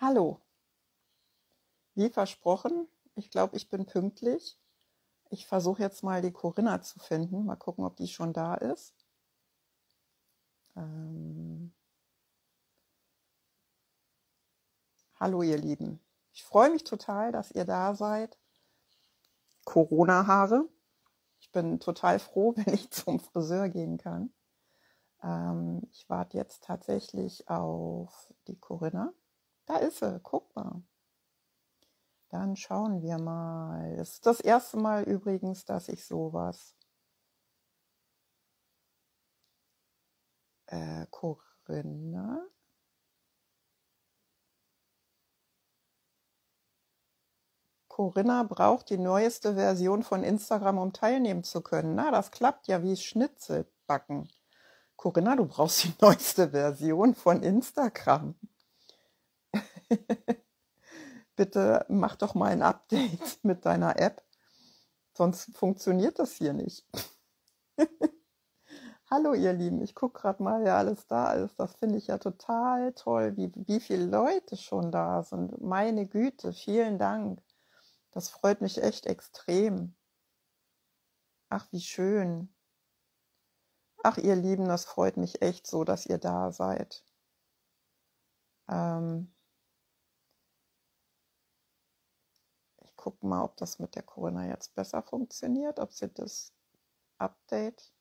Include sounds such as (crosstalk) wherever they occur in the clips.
Hallo. Wie versprochen, ich glaube, ich bin pünktlich. Ich versuche jetzt mal die Corinna zu finden. Mal gucken, ob die schon da ist. Ähm Hallo, ihr Lieben. Ich freue mich total, dass ihr da seid. Corona-Haare. Ich bin total froh, (laughs) wenn ich zum Friseur gehen kann. Ähm, ich warte jetzt tatsächlich auf die Corinna. Da ist sie, guck mal. Dann schauen wir mal. Es ist das erste Mal übrigens, dass ich sowas. Äh, Corinna. Corinna braucht die neueste Version von Instagram, um teilnehmen zu können. Na, das klappt ja wie Schnitzel backen. Corinna, du brauchst die (laughs) neueste Version von Instagram. (laughs) Bitte mach doch mal ein Update (laughs) mit deiner App, sonst funktioniert das hier nicht. (laughs) Hallo ihr Lieben, ich gucke gerade mal, wer alles da ist. Das finde ich ja total toll, wie, wie viele Leute schon da sind. Meine Güte, vielen Dank. Das freut mich echt extrem. Ach, wie schön. Ach, ihr Lieben, das freut mich echt so, dass ihr da seid. Ähm ich gucke mal, ob das mit der Corinna jetzt besser funktioniert, ob sie das Update.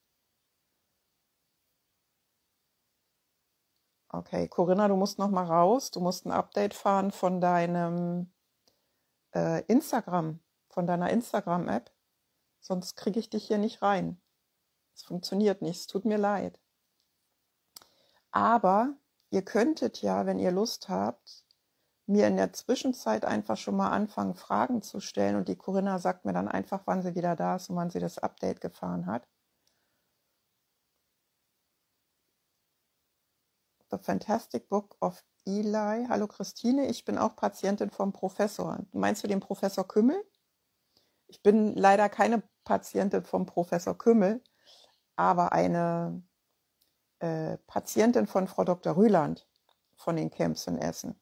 Okay, Corinna, du musst noch mal raus. Du musst ein Update fahren von deinem äh, Instagram, von deiner Instagram-App. Sonst kriege ich dich hier nicht rein. Es funktioniert nicht, es tut mir leid. Aber ihr könntet ja, wenn ihr Lust habt, mir in der Zwischenzeit einfach schon mal anfangen, Fragen zu stellen und die Corinna sagt mir dann einfach, wann sie wieder da ist und wann sie das Update gefahren hat. The Fantastic Book of Eli. Hallo Christine, ich bin auch Patientin vom Professor. Meinst du den Professor Kümmel? Ich bin leider keine Patientin vom Professor Kümmel, aber eine äh, Patientin von Frau Dr. Rüland von den Camps in Essen.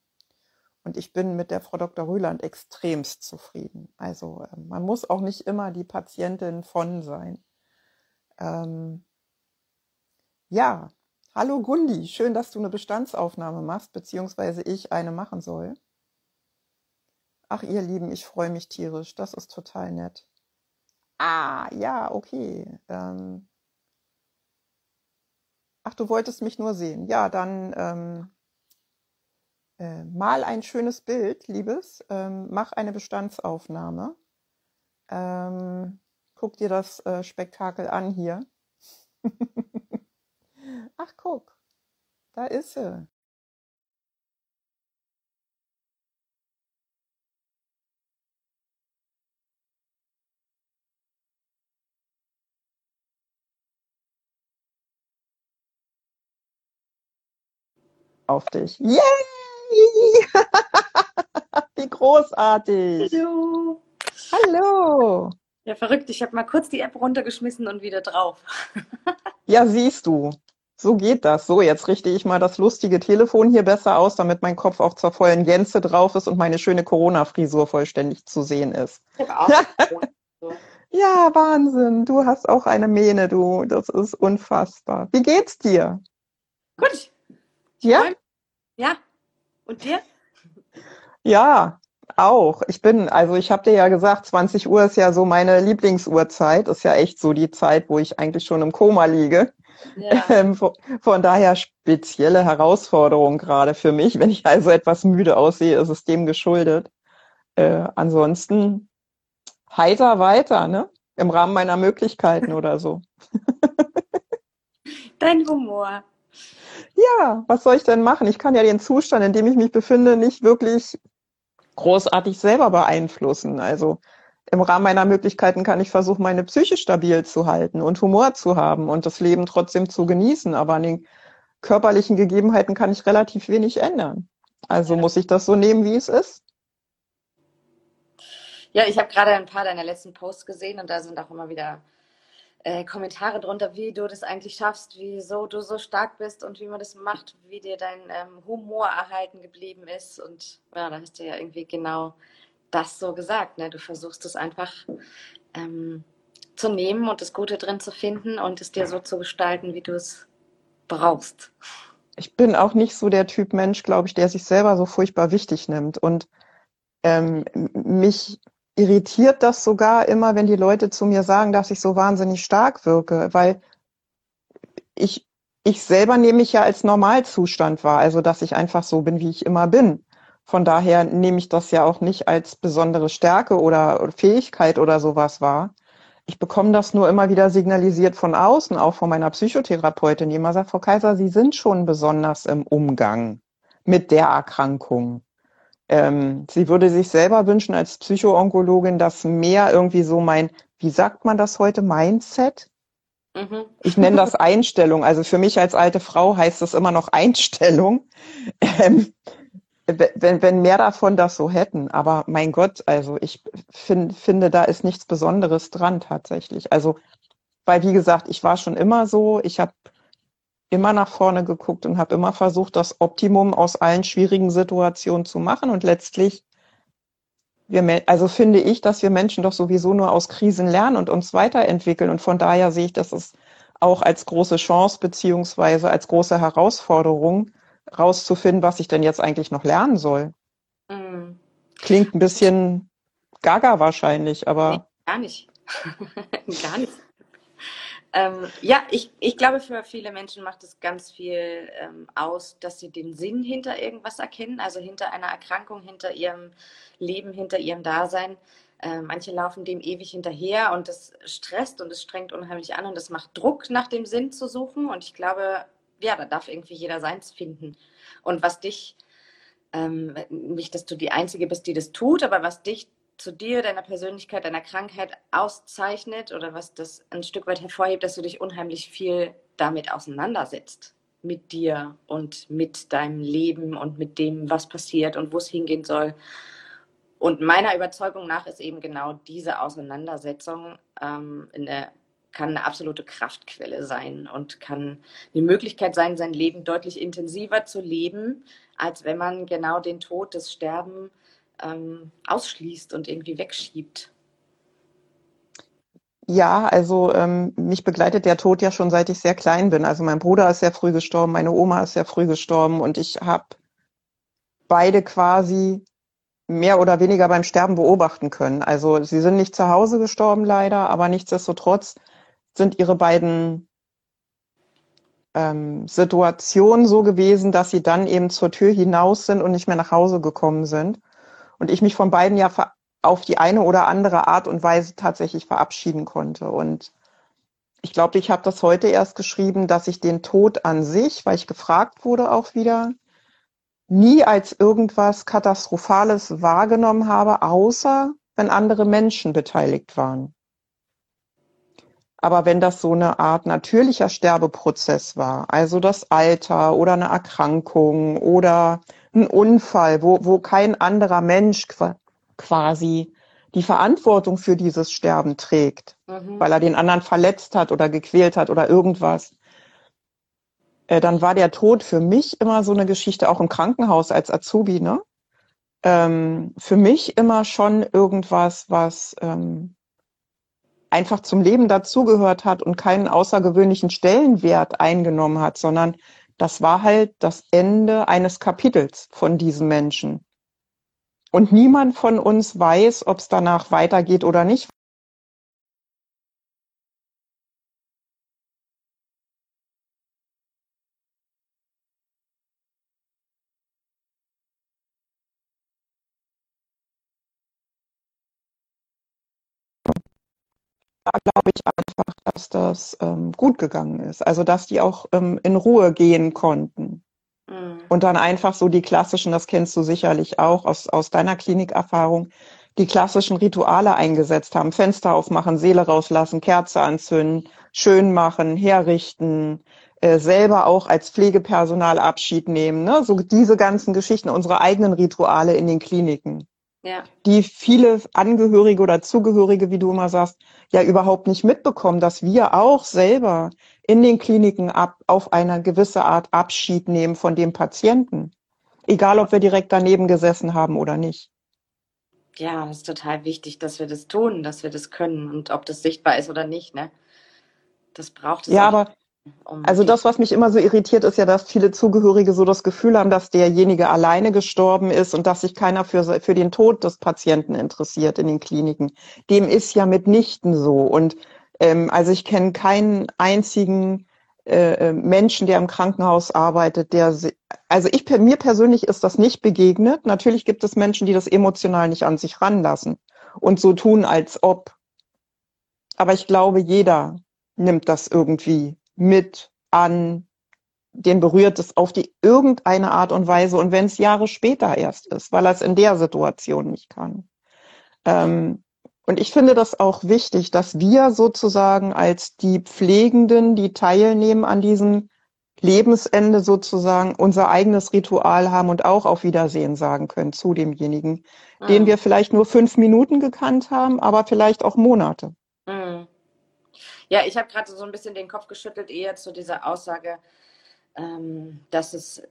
Und ich bin mit der Frau Dr. Rüland extremst zufrieden. Also äh, man muss auch nicht immer die Patientin von sein. Ähm, ja, hallo Gundi, schön, dass du eine Bestandsaufnahme machst, beziehungsweise ich eine machen soll. Ach, ihr Lieben, ich freue mich tierisch. Das ist total nett. Ah, ja, okay. Ähm, Ach, du wolltest mich nur sehen. Ja, dann ähm, äh, mal ein schönes Bild, Liebes. Ähm, mach eine Bestandsaufnahme. Ähm, guck dir das äh, Spektakel an hier. (laughs) Ach, guck. Da ist sie. auf dich. Yay! (laughs) Wie großartig. Hallo. Hallo. Ja, verrückt. Ich habe mal kurz die App runtergeschmissen und wieder drauf. (laughs) ja, siehst du. So geht das. So, jetzt richte ich mal das lustige Telefon hier besser aus, damit mein Kopf auch zur vollen Gänze drauf ist und meine schöne Corona-Frisur vollständig zu sehen ist. (laughs) Ja, Wahnsinn. Du hast auch eine Mähne, du. Das ist unfassbar. Wie geht's dir? Gut. Ja? Ja. Und dir? Ja, auch. Ich bin, also ich habe dir ja gesagt, 20 Uhr ist ja so meine Lieblingsuhrzeit. Ist ja echt so die Zeit, wo ich eigentlich schon im Koma liege. Ja. (laughs) Ähm, von, von, daher spezielle Herausforderung gerade für mich. Wenn ich also etwas müde aussehe, ist es dem geschuldet. Äh, ansonsten heiter weiter, ne? Im Rahmen meiner Möglichkeiten oder so. (laughs) Dein Humor. Ja, was soll ich denn machen? Ich kann ja den Zustand, in dem ich mich befinde, nicht wirklich großartig selber beeinflussen. Also im Rahmen meiner Möglichkeiten kann ich versuchen, meine Psyche stabil zu halten und Humor zu haben und das Leben trotzdem zu genießen. Aber an den körperlichen Gegebenheiten kann ich relativ wenig ändern. Also ja. muss ich das so nehmen, wie es ist. Ja, ich habe gerade ein paar deiner letzten Posts gesehen und da sind auch immer wieder äh, Kommentare drunter, wie du das eigentlich schaffst, wieso du so stark bist und wie man das macht, wie dir dein ähm, Humor erhalten geblieben ist. Und ja, da hast du ja irgendwie genau das so gesagt. Ne? Du versuchst es einfach ähm, zu nehmen und das Gute drin zu finden und es dir so zu gestalten, wie du es brauchst. Ich bin auch nicht so der Typ Mensch, glaube ich, der sich selber so furchtbar wichtig nimmt. Und ähm, mich irritiert das sogar immer, wenn die Leute zu mir sagen, dass ich so wahnsinnig stark wirke, weil ich, ich selber nehme mich ja als Normalzustand wahr, also dass ich einfach so bin, wie ich immer bin. Von daher nehme ich das ja auch nicht als besondere Stärke oder Fähigkeit oder sowas wahr. Ich bekomme das nur immer wieder signalisiert von außen, auch von meiner Psychotherapeutin, die immer sagt, Frau Kaiser, Sie sind schon besonders im Umgang mit der Erkrankung. Ähm, sie würde sich selber wünschen als Psychoonkologin, dass mehr irgendwie so mein, wie sagt man das heute, Mindset? Mhm. Ich nenne das (laughs) Einstellung. Also für mich als alte Frau heißt das immer noch Einstellung. Ähm, wenn, wenn mehr davon das so hätten. Aber mein Gott, also ich find, finde, da ist nichts Besonderes dran tatsächlich. Also, weil wie gesagt, ich war schon immer so, ich habe immer nach vorne geguckt und habe immer versucht, das Optimum aus allen schwierigen Situationen zu machen. Und letztlich, wir, also finde ich, dass wir Menschen doch sowieso nur aus Krisen lernen und uns weiterentwickeln. Und von daher sehe ich das ist auch als große Chance beziehungsweise als große Herausforderung, rauszufinden, was ich denn jetzt eigentlich noch lernen soll. Mhm. Klingt ein bisschen gaga wahrscheinlich, aber. Nee, gar nicht. (laughs) gar nicht. Ähm, ja, ich, ich glaube, für viele Menschen macht es ganz viel ähm, aus, dass sie den Sinn hinter irgendwas erkennen, also hinter einer Erkrankung, hinter ihrem Leben, hinter ihrem Dasein. Äh, manche laufen dem ewig hinterher und das stresst und es strengt unheimlich an und das macht Druck, nach dem Sinn zu suchen. Und ich glaube, ja, da darf irgendwie jeder seins finden. Und was dich, ähm, nicht, dass du die Einzige bist, die das tut, aber was dich zu dir, deiner Persönlichkeit, deiner Krankheit auszeichnet oder was das ein Stück weit hervorhebt, dass du dich unheimlich viel damit auseinandersetzt. Mit dir und mit deinem Leben und mit dem, was passiert und wo es hingehen soll. Und meiner Überzeugung nach ist eben genau diese Auseinandersetzung ähm, eine kann eine absolute Kraftquelle sein und kann eine Möglichkeit sein, sein Leben deutlich intensiver zu leben, als wenn man genau den Tod, das Sterben ähm, ausschließt und irgendwie wegschiebt. Ja, also ähm, mich begleitet der Tod ja schon seit ich sehr klein bin. Also mein Bruder ist sehr früh gestorben, meine Oma ist sehr früh gestorben und ich habe beide quasi mehr oder weniger beim Sterben beobachten können. Also sie sind nicht zu Hause gestorben leider, aber nichtsdestotrotz sind ihre beiden ähm, Situationen so gewesen, dass sie dann eben zur Tür hinaus sind und nicht mehr nach Hause gekommen sind. Und ich mich von beiden ja auf die eine oder andere Art und Weise tatsächlich verabschieden konnte. Und ich glaube, ich habe das heute erst geschrieben, dass ich den Tod an sich, weil ich gefragt wurde auch wieder, nie als irgendwas Katastrophales wahrgenommen habe, außer wenn andere Menschen beteiligt waren. Aber wenn das so eine Art natürlicher Sterbeprozess war, also das Alter oder eine Erkrankung oder ein Unfall, wo, wo kein anderer Mensch quasi die Verantwortung für dieses Sterben trägt, mhm. weil er den anderen verletzt hat oder gequält hat oder irgendwas, äh, dann war der Tod für mich immer so eine Geschichte, auch im Krankenhaus als Azubi, ne? Ähm, für mich immer schon irgendwas, was ähm, einfach zum Leben dazugehört hat und keinen außergewöhnlichen Stellenwert eingenommen hat, sondern das war halt das Ende eines Kapitels von diesem Menschen. Und niemand von uns weiß, ob es danach weitergeht oder nicht. Da glaube ich einfach, dass das ähm, gut gegangen ist. Also dass die auch ähm, in Ruhe gehen konnten. Mhm. Und dann einfach so die klassischen, das kennst du sicherlich auch aus, aus deiner Klinikerfahrung, die klassischen Rituale eingesetzt haben. Fenster aufmachen, Seele rauslassen, Kerze anzünden, schön machen, herrichten, äh, selber auch als Pflegepersonal Abschied nehmen. Ne? So diese ganzen Geschichten, unsere eigenen Rituale in den Kliniken. Ja. die viele Angehörige oder Zugehörige, wie du immer sagst, ja überhaupt nicht mitbekommen, dass wir auch selber in den Kliniken ab, auf eine gewisse Art Abschied nehmen von dem Patienten. Egal, ob wir direkt daneben gesessen haben oder nicht. Ja, das ist total wichtig, dass wir das tun, dass wir das können und ob das sichtbar ist oder nicht, ne? Das braucht es. Ja, aber also das, was mich immer so irritiert, ist ja, dass viele Zugehörige so das Gefühl haben, dass derjenige alleine gestorben ist und dass sich keiner für, für den Tod des Patienten interessiert in den Kliniken. Dem ist ja mitnichten so. Und ähm, also ich kenne keinen einzigen äh, äh Menschen, der im Krankenhaus arbeitet, der, also ich, mir persönlich ist das nicht begegnet. Natürlich gibt es Menschen, die das emotional nicht an sich ranlassen und so tun, als ob. Aber ich glaube, jeder nimmt das irgendwie mit an, den berührt es auf die irgendeine Art und Weise und wenn es Jahre später erst ist, weil er es in der Situation nicht kann. Ähm, und ich finde das auch wichtig, dass wir sozusagen als die Pflegenden, die teilnehmen an diesem Lebensende sozusagen unser eigenes Ritual haben und auch auf Wiedersehen sagen können zu demjenigen, mhm. den wir vielleicht nur fünf Minuten gekannt haben, aber vielleicht auch Monate. Mhm. Ja, ich habe gerade so ein bisschen den Kopf geschüttelt, eher zu dieser Aussage, ähm, dass es,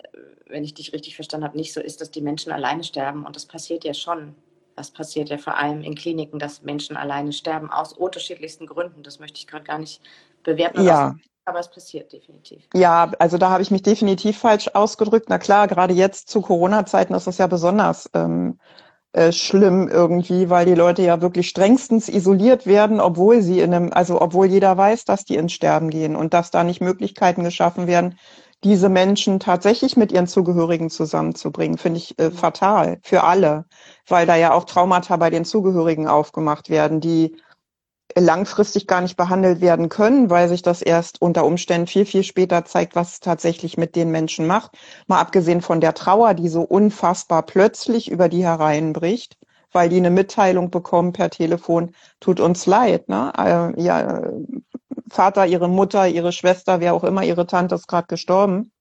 wenn ich dich richtig verstanden habe, nicht so ist, dass die Menschen alleine sterben. Und das passiert ja schon. Das passiert ja vor allem in Kliniken, dass Menschen alleine sterben, aus unterschiedlichsten Gründen. Das möchte ich gerade gar nicht bewerten. Ja. Aber es passiert definitiv. Ja, also da habe ich mich definitiv falsch ausgedrückt. Na klar, gerade jetzt zu Corona-Zeiten ist das ja besonders ähm, äh, schlimm irgendwie, weil die Leute ja wirklich strengstens isoliert werden, obwohl sie in einem, also obwohl jeder weiß, dass die ins Sterben gehen und dass da nicht Möglichkeiten geschaffen werden, diese Menschen tatsächlich mit ihren Zugehörigen zusammenzubringen, finde ich äh, fatal für alle, weil da ja auch Traumata bei den Zugehörigen aufgemacht werden, die langfristig gar nicht behandelt werden können, weil sich das erst unter Umständen viel, viel später zeigt, was es tatsächlich mit den Menschen macht. Mal abgesehen von der Trauer, die so unfassbar plötzlich über die hereinbricht, weil die eine Mitteilung bekommen per Telefon, tut uns leid. Ne? Äh, ja, Vater, ihre Mutter, ihre Schwester, wer auch immer, ihre Tante ist gerade gestorben.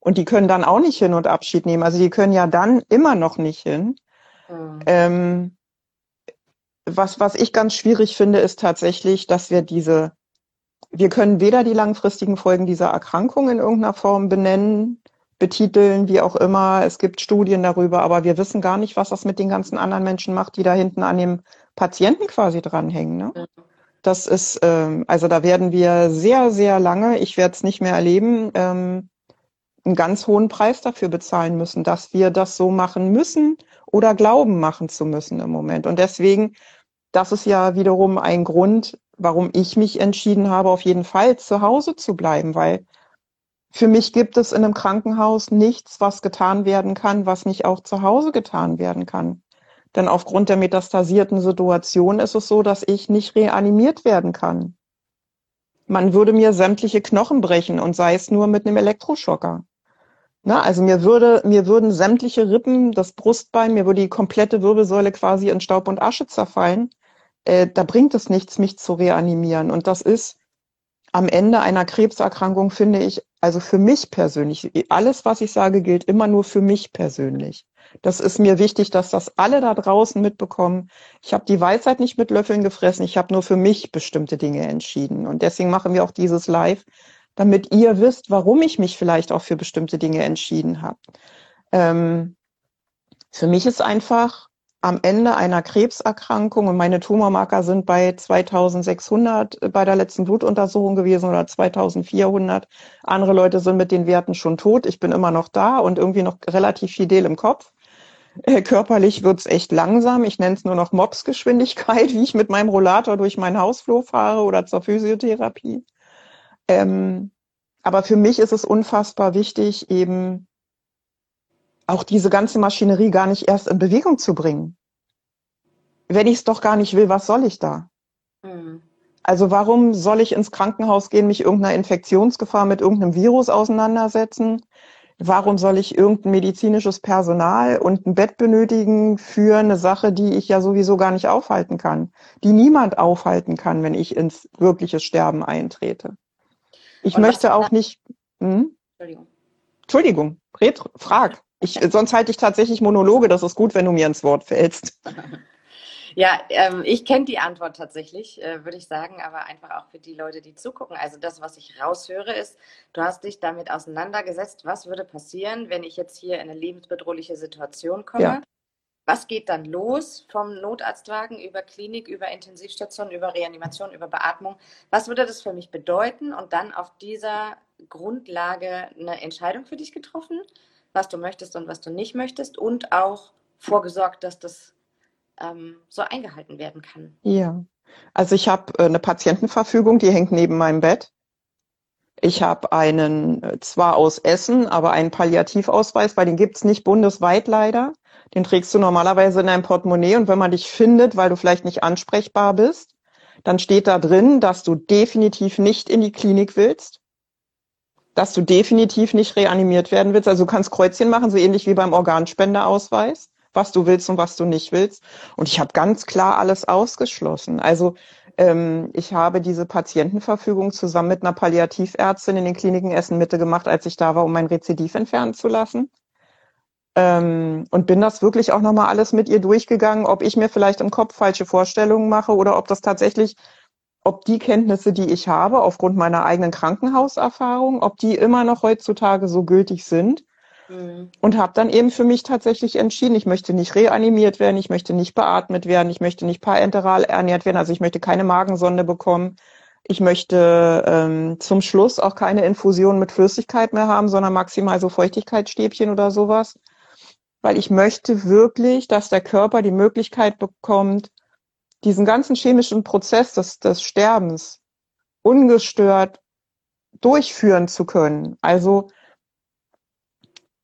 Und die können dann auch nicht hin und Abschied nehmen. Also die können ja dann immer noch nicht hin. Mhm. Ähm, was, was ich ganz schwierig finde, ist tatsächlich, dass wir diese, wir können weder die langfristigen Folgen dieser Erkrankung in irgendeiner Form benennen, betiteln, wie auch immer. Es gibt Studien darüber, aber wir wissen gar nicht, was das mit den ganzen anderen Menschen macht, die da hinten an dem Patienten quasi dranhängen. Ne? Das ist, ähm, also da werden wir sehr, sehr lange, ich werde es nicht mehr erleben, ähm, einen ganz hohen Preis dafür bezahlen müssen, dass wir das so machen müssen oder glauben machen zu müssen im Moment. Und deswegen das ist ja wiederum ein Grund, warum ich mich entschieden habe, auf jeden Fall zu Hause zu bleiben, weil für mich gibt es in einem Krankenhaus nichts, was getan werden kann, was nicht auch zu Hause getan werden kann. Denn aufgrund der metastasierten Situation ist es so, dass ich nicht reanimiert werden kann. Man würde mir sämtliche Knochen brechen und sei es nur mit einem Elektroschocker. Na, also mir würde, mir würden sämtliche Rippen, das Brustbein, mir würde die komplette Wirbelsäule quasi in Staub und Asche zerfallen äh, da bringt es nichts, mich zu reanimieren. Und das ist am Ende einer Krebserkrankung, finde ich, also für mich persönlich, alles, was ich sage, gilt immer nur für mich persönlich. Das ist mir wichtig, dass das alle da draußen mitbekommen. Ich habe die Weisheit nicht mit Löffeln gefressen, ich habe nur für mich bestimmte Dinge entschieden. Und deswegen machen wir auch dieses Live, damit ihr wisst, warum ich mich vielleicht auch für bestimmte Dinge entschieden habe. Ähm, für mich ist einfach am Ende einer Krebserkrankung und meine Tumormarker sind bei 2600 bei der letzten Blutuntersuchung gewesen oder 2400. Andere Leute sind mit den Werten schon tot. Ich bin immer noch da und irgendwie noch relativ fidel im Kopf. Äh, körperlich wird's echt langsam. Ich nenne es nur noch Mopsgeschwindigkeit, (laughs) wie ich mit meinem Rollator durch mein Hausflur fahre oder zur Physiotherapie. Ähm, aber für mich ist es unfassbar wichtig, eben auch diese ganze Maschinerie gar nicht erst in Bewegung zu bringen. Wenn ich es doch gar nicht will, was soll ich da? Mhm. Also warum soll ich ins Krankenhaus gehen, mich irgendeiner Infektionsgefahr mit irgendeinem Virus auseinandersetzen? Warum soll ich irgendein medizinisches Personal und ein Bett benötigen für eine Sache, die ich ja sowieso gar nicht aufhalten kann, die niemand aufhalten kann, wenn ich ins wirkliche Sterben eintrete? Ich und möchte auch nicht. Hm? Entschuldigung. Entschuldigung, red, frag. Ich, sonst halte ich tatsächlich Monologe. Das ist gut, wenn du mir ins Wort fällst. Ja, ähm, ich kenne die Antwort tatsächlich, äh, würde ich sagen, aber einfach auch für die Leute, die zugucken. Also das, was ich raushöre, ist, du hast dich damit auseinandergesetzt, was würde passieren, wenn ich jetzt hier in eine lebensbedrohliche Situation komme. Ja. Was geht dann los vom Notarztwagen über Klinik, über Intensivstation, über Reanimation, über Beatmung? Was würde das für mich bedeuten? Und dann auf dieser Grundlage eine Entscheidung für dich getroffen, was du möchtest und was du nicht möchtest und auch vorgesorgt, dass das ähm, so eingehalten werden kann. Ja, also ich habe äh, eine Patientenverfügung, die hängt neben meinem Bett. Ich habe einen, äh, zwar aus Essen, aber einen Palliativausweis, weil den gibt's nicht bundesweit leider. Den trägst du normalerweise in deinem Portemonnaie und wenn man dich findet, weil du vielleicht nicht ansprechbar bist, dann steht da drin, dass du definitiv nicht in die Klinik willst, dass du definitiv nicht reanimiert werden willst. Also du kannst Kreuzchen machen, so ähnlich wie beim Organspendeausweis was du willst und was du nicht willst. Und ich habe ganz klar alles ausgeschlossen. Also ähm, ich habe diese Patientenverfügung zusammen mit einer Palliativärztin in den Kliniken Essen Mitte gemacht, als ich da war, um mein Rezidiv entfernen zu lassen. Ähm, und bin das wirklich auch nochmal alles mit ihr durchgegangen, ob ich mir vielleicht im Kopf falsche Vorstellungen mache oder ob das tatsächlich, ob die Kenntnisse, die ich habe, aufgrund meiner eigenen Krankenhauserfahrung, ob die immer noch heutzutage so gültig sind Mhm. Und habe dann eben für mich tatsächlich entschieden, ich möchte nicht reanimiert werden, ich möchte nicht beatmet werden, ich möchte nicht parenteral ernährt werden, also ich möchte keine Magensonde bekommen. Ich möchte ähm, zum Schluss auch keine Infusion mit Flüssigkeit mehr haben, sondern maximal so Feuchtigkeitsstäbchen oder sowas. Weil ich möchte wirklich, dass der Körper die Möglichkeit bekommt, diesen ganzen chemischen Prozess des, des Sterbens ungestört durchführen zu können. Also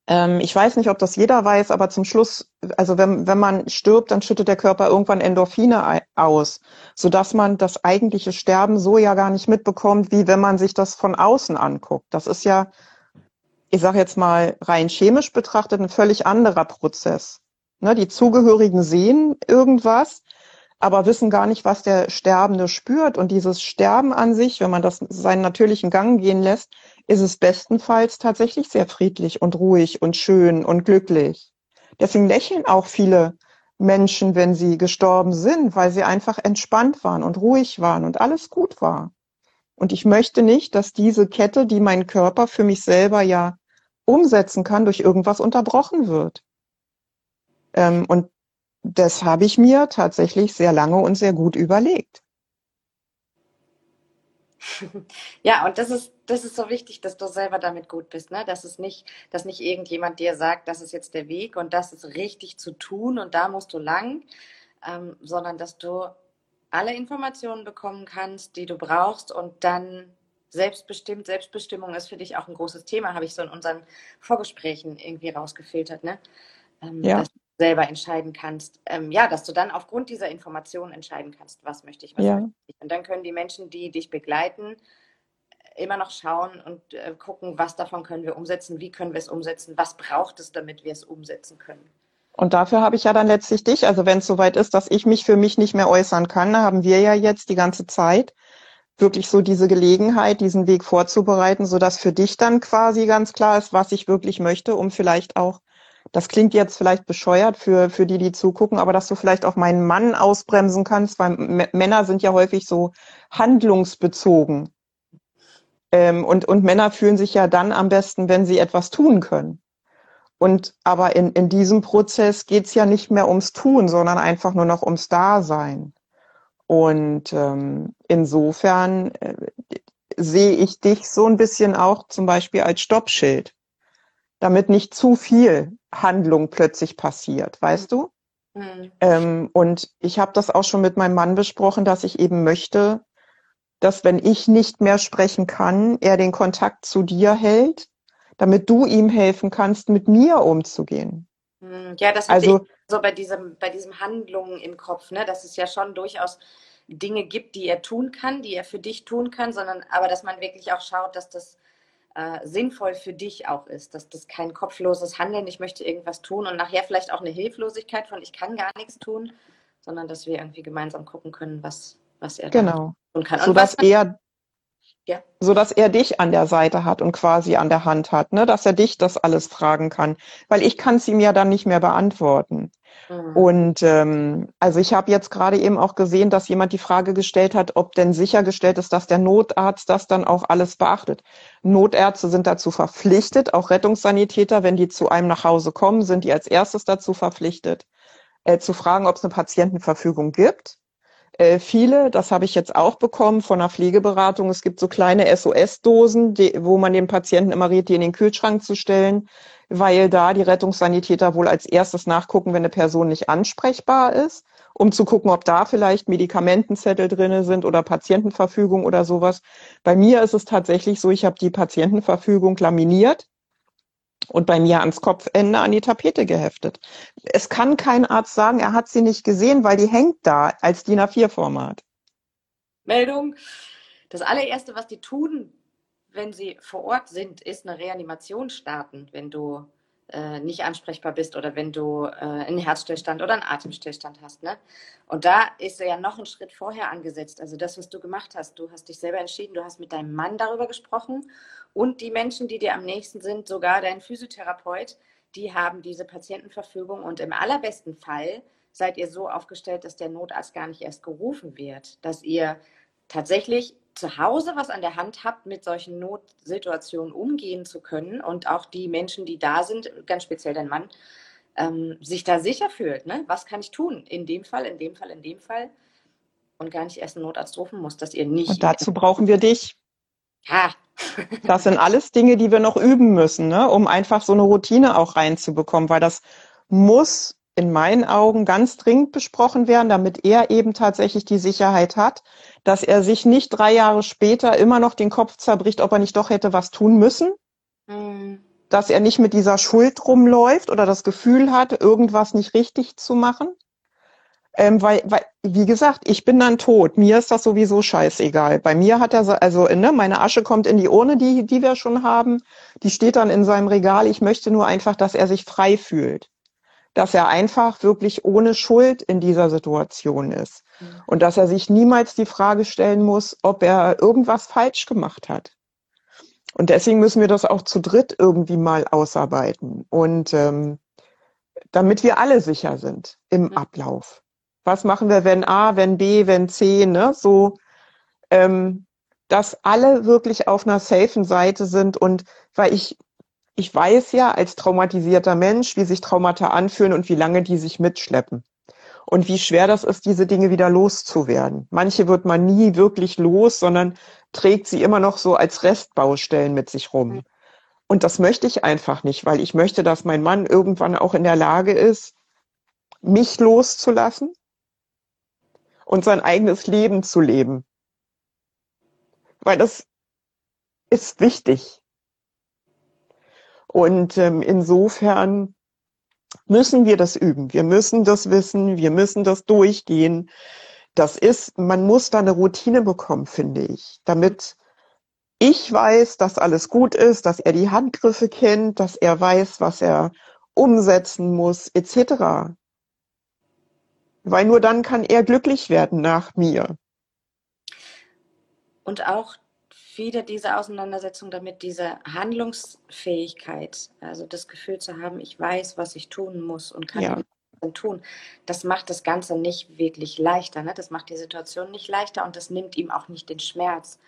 ähm, ich weiß nicht, ob das jeder weiß, aber zum Schluss, also wenn, wenn man stirbt, dann schüttet der Körper irgendwann Endorphine aus, sodass man das eigentliche Sterben so ja gar nicht mitbekommt, wie wenn man sich das von außen anguckt. Das ist ja, ich sage jetzt mal rein chemisch betrachtet, ein völlig anderer Prozess. Ne, die Zugehörigen sehen irgendwas, aber wissen gar nicht, was der Sterbende spürt. Und dieses Sterben an sich, wenn man das seinen natürlichen Gang gehen lässt, ist es bestenfalls tatsächlich sehr friedlich und ruhig und schön und glücklich. Deswegen lächeln auch viele Menschen, wenn sie gestorben sind, weil sie einfach entspannt waren und ruhig waren und alles gut war. Und ich möchte nicht, dass diese Kette, die mein Körper für mich selber ja umsetzen kann, durch irgendwas unterbrochen wird. Ähm, und das habe ich mir tatsächlich sehr lange und sehr gut überlegt. (laughs) Ja, und das ist, das ist so wichtig, dass du selber damit gut bist, ne? Dass es nicht, dass nicht irgendjemand dir sagt, das ist jetzt der Weg und das ist richtig zu tun und da musst du lang, ähm, sondern dass du alle Informationen bekommen kannst, die du brauchst und dann selbstbestimmt, Selbstbestimmung ist für dich auch ein großes Thema, habe ich so in unseren Vorgesprächen irgendwie rausgefiltert, ne? Ähm, ja. Dass selber entscheiden kannst. Ähm, ja, dass du dann aufgrund dieser Informationen entscheiden kannst, was möchte ich, was ja. möchte ich. Und dann können die Menschen, die dich begleiten, immer noch schauen und äh, gucken, was davon können wir umsetzen, wie können wir es umsetzen, was braucht es, damit wir es umsetzen können. Und dafür habe ich ja dann letztlich dich. Also wenn es soweit ist, dass ich mich für mich nicht mehr äußern kann, haben wir ja jetzt die ganze Zeit wirklich so diese Gelegenheit, diesen Weg vorzubereiten, sodass für dich dann quasi ganz klar ist, was ich wirklich möchte, um vielleicht auch das klingt jetzt vielleicht bescheuert für, für die, die zugucken, aber dass du vielleicht auch meinen Mann ausbremsen kannst, weil M Männer sind ja häufig so handlungsbezogen. Ähm, und, und Männer fühlen sich ja dann am besten, wenn sie etwas tun können. Und aber in, in diesem Prozess geht's ja nicht mehr ums Tun, sondern einfach nur noch ums Dasein. Und ähm, insofern äh, sehe ich dich so ein bisschen auch zum Beispiel als Stoppschild damit nicht zu viel Handlung plötzlich passiert, weißt du? Mhm. Ähm, und ich habe das auch schon mit meinem Mann besprochen, dass ich eben möchte, dass wenn ich nicht mehr sprechen kann, er den Kontakt zu dir hält, damit du ihm helfen kannst, mit mir umzugehen. Mhm. Ja, das also so bei diesem, bei diesem Handlungen im Kopf, ne, dass es ja schon durchaus Dinge gibt, die er tun kann, die er für dich tun kann, sondern aber dass man wirklich auch schaut, dass das äh, sinnvoll für dich auch ist, dass das kein kopfloses Handeln, ich möchte irgendwas tun und nachher vielleicht auch eine Hilflosigkeit von ich kann gar nichts tun, sondern dass wir irgendwie gemeinsam gucken können, was, was er genau. tun kann. Und Sodass er Ja. So dass er dich an der Seite hat und quasi an der Hand hat, ne, dass er dich das alles fragen kann. Weil ich kann es ihm ja dann nicht mehr beantworten. Mhm. Und ähm, also ich habe jetzt gerade eben auch gesehen, dass jemand die Frage gestellt hat, ob denn sichergestellt ist, dass der Notarzt das dann auch alles beachtet. Notärzte sind dazu verpflichtet, auch Rettungssanitäter, wenn die zu einem nach Hause kommen, sind die als erstes dazu verpflichtet, äh, zu fragen, ob es eine Patientenverfügung gibt äh, viele, das habe ich jetzt auch bekommen von einer Pflegeberatung. Es gibt so kleine SOS-Dosen, wo man den Patienten immer rät, die in den Kühlschrank zu stellen, weil da die Rettungssanitäter wohl als erstes nachgucken, wenn eine Person nicht ansprechbar ist, um zu gucken, ob da vielleicht Medikamentenzettel drinne sind oder Patientenverfügung oder sowas. Bei mir ist es tatsächlich so, ich habe die Patientenverfügung laminiert und bei mir ans Kopfende an die Tapete geheftet. Es kann kein Arzt sagen, er hat sie nicht gesehen, weil die hängt da als DIN A4-Format. Meldung. Das allererste, was die tun, wenn sie vor Ort sind, ist eine Reanimation starten, wenn du äh, nicht ansprechbar bist oder wenn du äh, einen Herzstillstand oder einen Atemstillstand hast. Ne? Und da ist ja noch ein Schritt vorher angesetzt. Also das, was du gemacht hast, du hast dich selber entschieden, du hast mit deinem Mann darüber gesprochen und die Menschen, die dir am nächsten sind, sogar dein Physiotherapeut, die haben diese Patientenverfügung und im allerbesten Fall seid ihr so aufgestellt, dass der Notarzt gar nicht erst gerufen wird, dass ihr tatsächlich zu Hause was an der Hand habt, mit solchen Notsituationen umgehen zu können und auch die Menschen, die da sind, ganz speziell dein Mann, ähm, sich da sicher fühlt. Ne? Was kann ich tun? In dem Fall, in dem Fall, in dem Fall. Und gar nicht erst einen Notarzt rufen muss, dass ihr nicht. Und dazu brauchen wir dich. Ja. Das sind alles Dinge, die wir noch üben müssen, ne? um einfach so eine Routine auch reinzubekommen, weil das muss in meinen Augen ganz dringend besprochen werden, damit er eben tatsächlich die Sicherheit hat, dass er sich nicht drei Jahre später immer noch den Kopf zerbricht, ob er nicht doch hätte was tun müssen. Mhm. Dass er nicht mit dieser Schuld rumläuft oder das Gefühl hat, irgendwas nicht richtig zu machen. Ähm, weil, weil, wie gesagt, ich bin dann tot. Mir ist das sowieso scheißegal. Bei mir hat er, also ne, meine Asche kommt in die Urne, die, die wir schon haben. Die steht dann in seinem Regal. Ich möchte nur einfach, dass er sich frei fühlt dass er einfach wirklich ohne Schuld in dieser Situation ist. Mhm. Und dass er sich niemals die Frage stellen muss, ob er irgendwas falsch gemacht hat. Und deswegen müssen wir das auch zu dritt irgendwie mal ausarbeiten. Und ähm, damit wir alle sicher sind im mhm. Ablauf. Was machen wir, wenn A, wenn B, wenn C, ne? So, ähm, dass alle wirklich auf einer safen Seite sind und weil ich ich weiß ja als traumatisierter Mensch, wie sich Traumata anfühlen und wie lange die sich mitschleppen. Und wie schwer das ist, diese Dinge wieder loszuwerden. Manche wird man nie wirklich los, sondern trägt sie immer noch so als Restbaustellen mit sich rum. Und das möchte ich einfach nicht, weil ich möchte, dass mein Mann irgendwann auch in der Lage ist, mich loszulassen und sein eigenes Leben zu leben. Weil das ist wichtig. Und ähm, insofern müssen wir das üben. Wir müssen das wissen. Wir müssen das durchgehen. Das ist, man muss da eine Routine bekommen, finde ich, damit ich weiß, dass alles gut ist, dass er die Handgriffe kennt, dass er weiß, was er umsetzen muss, etc. Weil nur dann kann er glücklich werden nach mir. Und auch wieder diese Auseinandersetzung damit, diese Handlungsfähigkeit, also das Gefühl zu haben, ich weiß, was ich tun muss und kann ja. tun, das macht das Ganze nicht wirklich leichter. Ne? Das macht die Situation nicht leichter und das nimmt ihm auch nicht den Schmerz.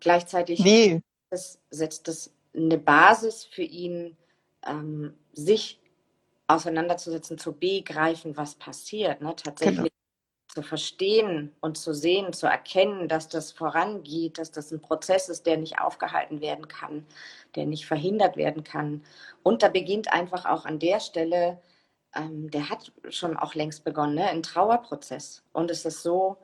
Gleichzeitig nee. das, setzt das eine Basis für ihn, ähm, sich auseinanderzusetzen, zu begreifen, was passiert. Ne? Tatsächlich genau zu verstehen und zu sehen, zu erkennen, dass das vorangeht, dass das ein Prozess ist, der nicht aufgehalten werden kann, der nicht verhindert werden kann. Und da beginnt einfach auch an der Stelle, ähm, der hat schon auch längst begonnen, ne? ein Trauerprozess. Und es ist so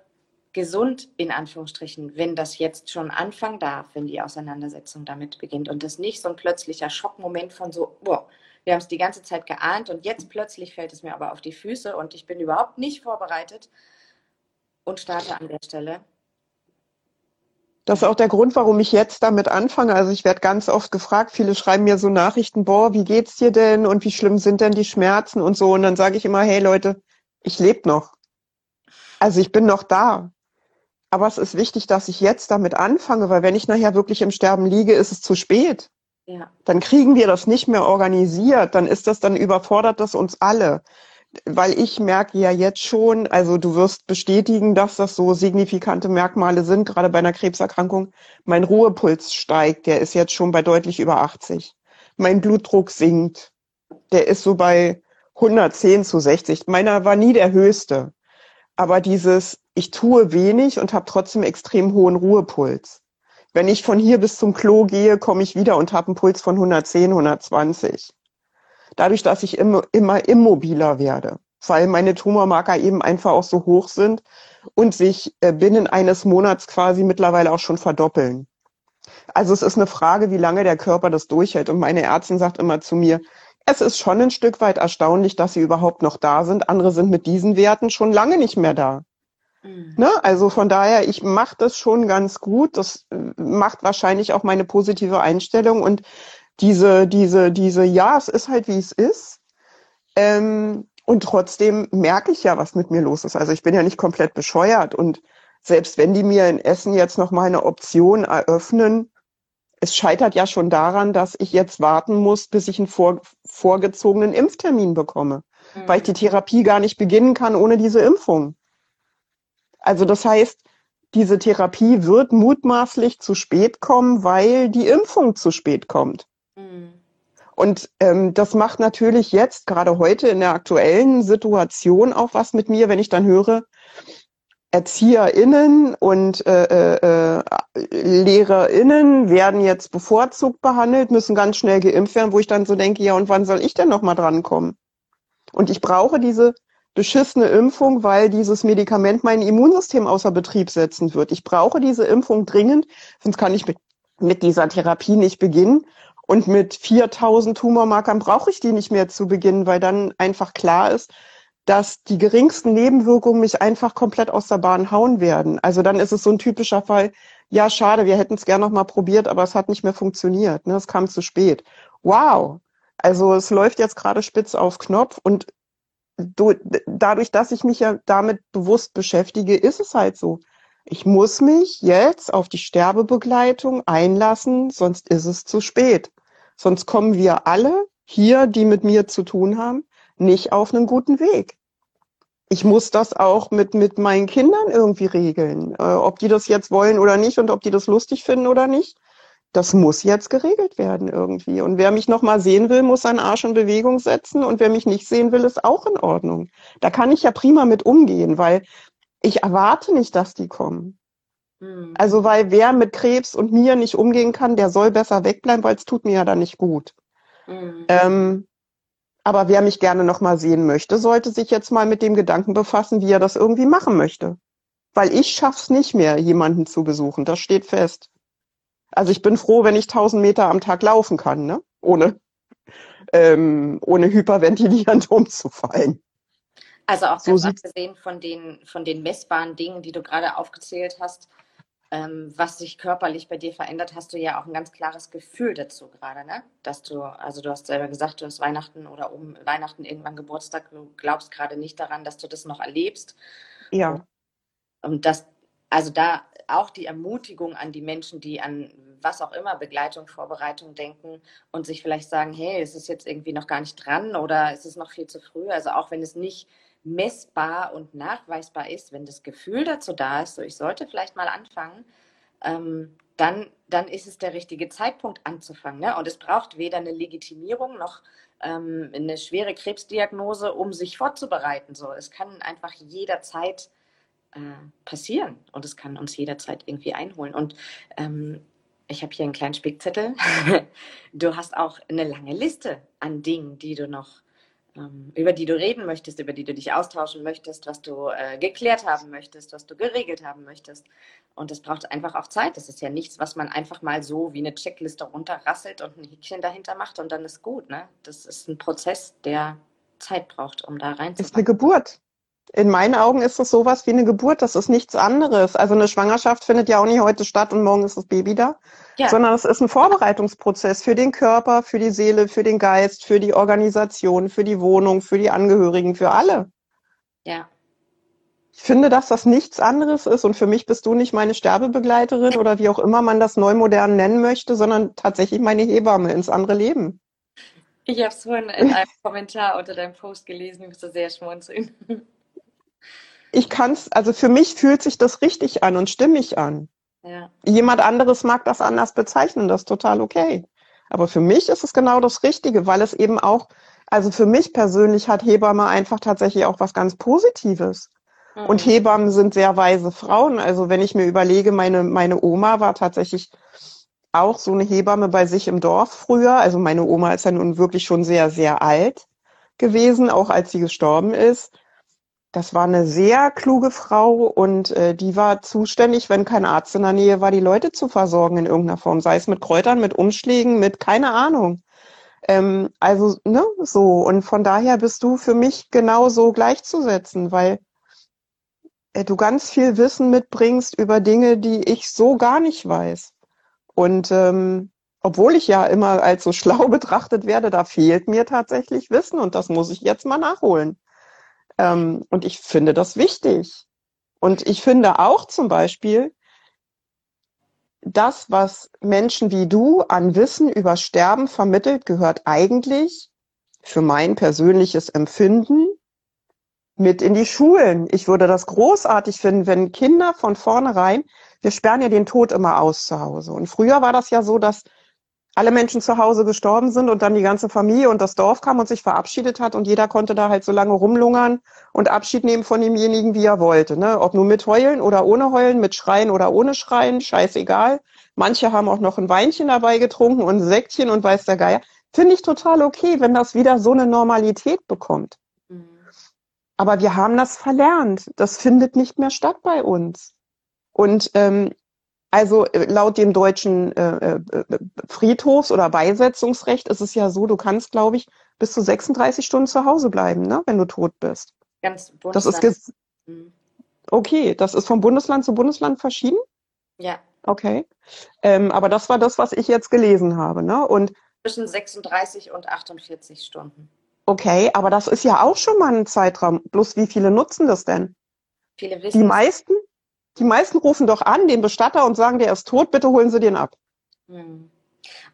gesund, in Anführungsstrichen, wenn das jetzt schon anfangen darf, wenn die Auseinandersetzung damit beginnt. Und das nicht so ein plötzlicher Schockmoment von so, boah, wir haben es die ganze Zeit geahnt und jetzt plötzlich fällt es mir aber auf die Füße und ich bin überhaupt nicht vorbereitet, und starte an der Stelle. Das ist auch der Grund, warum ich jetzt damit anfange. Also ich werde ganz oft gefragt, viele schreiben mir so Nachrichten, boah, wie geht's dir denn und wie schlimm sind denn die Schmerzen und so. Und dann sage ich immer, hey Leute, ich lebe noch. Also ich bin noch da. Aber es ist wichtig, dass ich jetzt damit anfange, weil wenn ich nachher wirklich im Sterben liege, ist es zu spät. Dann kriegen wir das nicht mehr organisiert, dann ist das, dann überfordert das uns alle. Weil ich merke ja jetzt schon, also du wirst bestätigen, dass das so signifikante Merkmale sind, gerade bei einer Krebserkrankung. Mein Ruhepuls steigt, der ist jetzt schon bei deutlich über 80. Mein Blutdruck sinkt, der ist so bei 110 zu 60. Meiner war nie der höchste. Aber dieses, ich tue wenig und habe trotzdem extrem hohen Ruhepuls. Wenn ich von hier bis zum Klo gehe, komme ich wieder und habe einen Puls von 110, 120. Dadurch, dass ich immer, immer immobiler werde, weil meine Tumormarker eben einfach auch so hoch sind und sich äh, binnen eines Monats quasi mittlerweile auch schon verdoppeln. Also es ist eine Frage, wie lange der Körper das durchhält. Und meine Ärztin sagt immer zu mir, es ist schon ein Stück weit erstaunlich, dass sie überhaupt noch da sind. Andere sind mit diesen Werten schon lange nicht mehr da. Mhm. Ne? Also von daher, ich mache das schon ganz gut. Das äh, macht wahrscheinlich auch meine positive Einstellung und diese, diese, diese, ja, es ist halt wie es ist. Ähm, und trotzdem merke ich ja, was mit mir los ist. Also ich bin ja nicht komplett bescheuert. Und selbst wenn die mir in Essen jetzt noch mal eine Option eröffnen, es scheitert ja schon daran, dass ich jetzt warten muss, bis ich einen vor, vorgezogenen Impftermin bekomme, mhm. weil ich die Therapie gar nicht beginnen kann ohne diese Impfung. Also das heißt, diese Therapie wird mutmaßlich zu spät kommen, weil die Impfung zu spät kommt. Mhm. Und ähm, das macht natürlich jetzt, gerade heute in der aktuellen Situation, auch was mit mir, wenn ich dann höre, ErzieherInnen und äh, äh, äh, LehrerInnen werden jetzt bevorzugt behandelt, müssen ganz schnell geimpft werden, wo ich dann so denke, ja, und wann soll ich denn nochmal drankommen? Und ich brauche diese beschissene Impfung, weil dieses Medikament mein Immunsystem außer Betrieb setzen wird. Ich brauche diese Impfung dringend, sonst kann ich mit, mit dieser Therapie nicht beginnen. Und mit 4000 Tumormarkern brauche ich die nicht mehr zu beginnen, weil dann einfach klar ist, dass die geringsten Nebenwirkungen mich einfach komplett aus der Bahn hauen werden. Also dann ist es so ein typischer Fall, ja, schade, wir hätten es gerne noch mal probiert, aber es hat nicht mehr funktioniert. Ne? Es kam zu spät. Wow. Also es läuft jetzt gerade spitz auf Knopf und du, dadurch, dass ich mich ja damit bewusst beschäftige, ist es halt so. Ich muss mich jetzt auf die Sterbebegleitung einlassen, sonst ist es zu spät. Sonst kommen wir alle hier, die mit mir zu tun haben, nicht auf einen guten Weg ich muss das auch mit, mit meinen Kindern irgendwie regeln. Äh, ob die das jetzt wollen oder nicht und ob die das lustig finden oder nicht. Das muss jetzt geregelt werden irgendwie. Und wer mich nochmal sehen will, muss seinen Arsch in Bewegung setzen. Und wer mich nicht sehen will, ist auch in Ordnung. Da kann ich ja prima mit umgehen, weil ich erwarte nicht, dass die kommen. Mhm. Also, weil wer mit Krebs und mir nicht umgehen kann, der soll besser wegbleiben, weil es tut mir ja dann nicht gut. Mhm. Ähm, aber wer mich gerne noch mal sehen möchte, sollte sich jetzt mal mit dem Gedanken befassen, wie er das irgendwie machen möchte. Weil ich schaff's nicht mehr, jemanden zu besuchen. Das steht fest. Also ich bin froh, wenn ich 1000 Meter am Tag laufen kann, ne? Ohne, ähm, ohne hyperventilierend (laughs) umzufallen. Also auch so ganz abgesehen von den, von den messbaren Dingen, die du gerade aufgezählt hast, ähm, was sich körperlich bei dir verändert, hast du ja auch ein ganz klares Gefühl dazu gerade, ne? Dass du, also du hast selber gesagt, du hast Weihnachten oder um Weihnachten irgendwann Geburtstag, du glaubst gerade nicht daran, dass du das noch erlebst. Ja. Und, und das, also da auch die Ermutigung an die Menschen, die an was auch immer, Begleitung, Vorbereitung denken und sich vielleicht sagen, hey, es ist jetzt irgendwie noch gar nicht dran oder es ist noch viel zu früh. Also auch wenn es nicht messbar und nachweisbar ist, wenn das Gefühl dazu da ist, so ich sollte vielleicht mal anfangen, ähm, dann, dann ist es der richtige Zeitpunkt anzufangen. Ne? Und es braucht weder eine Legitimierung noch ähm, eine schwere Krebsdiagnose, um sich vorzubereiten. So, es kann einfach jederzeit äh, passieren und es kann uns jederzeit irgendwie einholen. Und ähm, ich habe hier einen kleinen Spickzettel. (laughs) du hast auch eine lange Liste an Dingen, die du noch ähm, über die du reden möchtest, über die du dich austauschen möchtest, was du äh, geklärt haben möchtest, was du geregelt haben möchtest. Und das braucht einfach auch Zeit. Das ist ja nichts, was man einfach mal so wie eine Checkliste runterrasselt und ein Häkchen dahinter macht und dann ist gut. Ne? Das ist ein Prozess, der Zeit braucht, um da reinzukommen. Ist eine Geburt in meinen Augen ist das sowas wie eine Geburt, das ist nichts anderes. Also eine Schwangerschaft findet ja auch nicht heute statt und morgen ist das Baby da, ja. sondern es ist ein Vorbereitungsprozess für den Körper, für die Seele, für den Geist, für die Organisation, für die Wohnung, für die Angehörigen, für alle. Ja. Ich finde, dass das nichts anderes ist und für mich bist du nicht meine Sterbebegleiterin oder wie auch immer man das neu modern nennen möchte, sondern tatsächlich meine Hebamme ins andere Leben. Ich habe es vorhin in einem Kommentar unter deinem Post gelesen, ich musste sehr schmunzeln. Ich kann es, also für mich fühlt sich das richtig an und stimmig an. Ja. Jemand anderes mag das anders bezeichnen, das ist total okay. Aber für mich ist es genau das Richtige, weil es eben auch, also für mich persönlich hat Hebamme einfach tatsächlich auch was ganz Positives. Mhm. Und Hebammen sind sehr weise Frauen. Also wenn ich mir überlege, meine, meine Oma war tatsächlich auch so eine Hebamme bei sich im Dorf früher. Also meine Oma ist ja nun wirklich schon sehr, sehr alt gewesen, auch als sie gestorben ist. Das war eine sehr kluge Frau und äh, die war zuständig, wenn kein Arzt in der Nähe war, die Leute zu versorgen in irgendeiner Form, sei es mit Kräutern, mit Umschlägen, mit keine Ahnung. Ähm, also, ne, so. Und von daher bist du für mich genauso gleichzusetzen, weil äh, du ganz viel Wissen mitbringst über Dinge, die ich so gar nicht weiß. Und ähm, obwohl ich ja immer als so (laughs) schlau betrachtet werde, da fehlt mir tatsächlich Wissen und das muss ich jetzt mal nachholen. Ähm, und ich finde das wichtig. Und ich finde auch zum Beispiel, das, was Menschen wie du an Wissen über Sterben vermittelt, gehört eigentlich für mein persönliches Empfinden mit in die Schulen. Ich würde das großartig finden, wenn Kinder von vornherein, wir sperren ja den Tod immer aus zu Hause. Und früher war das ja so, dass alle Menschen zu Hause gestorben sind und dann die ganze Familie und das Dorf kam und sich verabschiedet hat und jeder konnte da halt so lange rumlungern und Abschied nehmen von demjenigen, wie er wollte. Ne? Ob nur mit Heulen oder ohne Heulen, mit Schreien oder ohne Schreien, scheißegal. Manche haben auch noch ein Weinchen dabei getrunken und ein Säckchen und weiß der Geier. Finde ich total okay, wenn das wieder so eine Normalität bekommt. Mhm. Aber wir haben das verlernt. Das findet nicht mehr statt bei uns. Und ähm, also äh, laut dem deutschen äh, äh, Friedhofs- oder Beisetzungsrecht ist es ja so, du kannst, glaube ich, bis zu 36 Stunden zu Hause bleiben, ne, wenn du tot bist. Ganz Bundesland. Das ist mhm. okay, das ist vom Bundesland zu Bundesland verschieden? Ja. Okay. Ähm, aber das war das, was ich jetzt gelesen habe, ne? Und zwischen 36 und 48 Stunden. Okay, aber das ist ja auch schon mal ein Zeitraum. Bloß wie viele nutzen das denn? Viele wissen. Die meisten? Die meisten rufen doch an, den Bestatter, und sagen, der ist tot, bitte holen Sie den ab. Hm.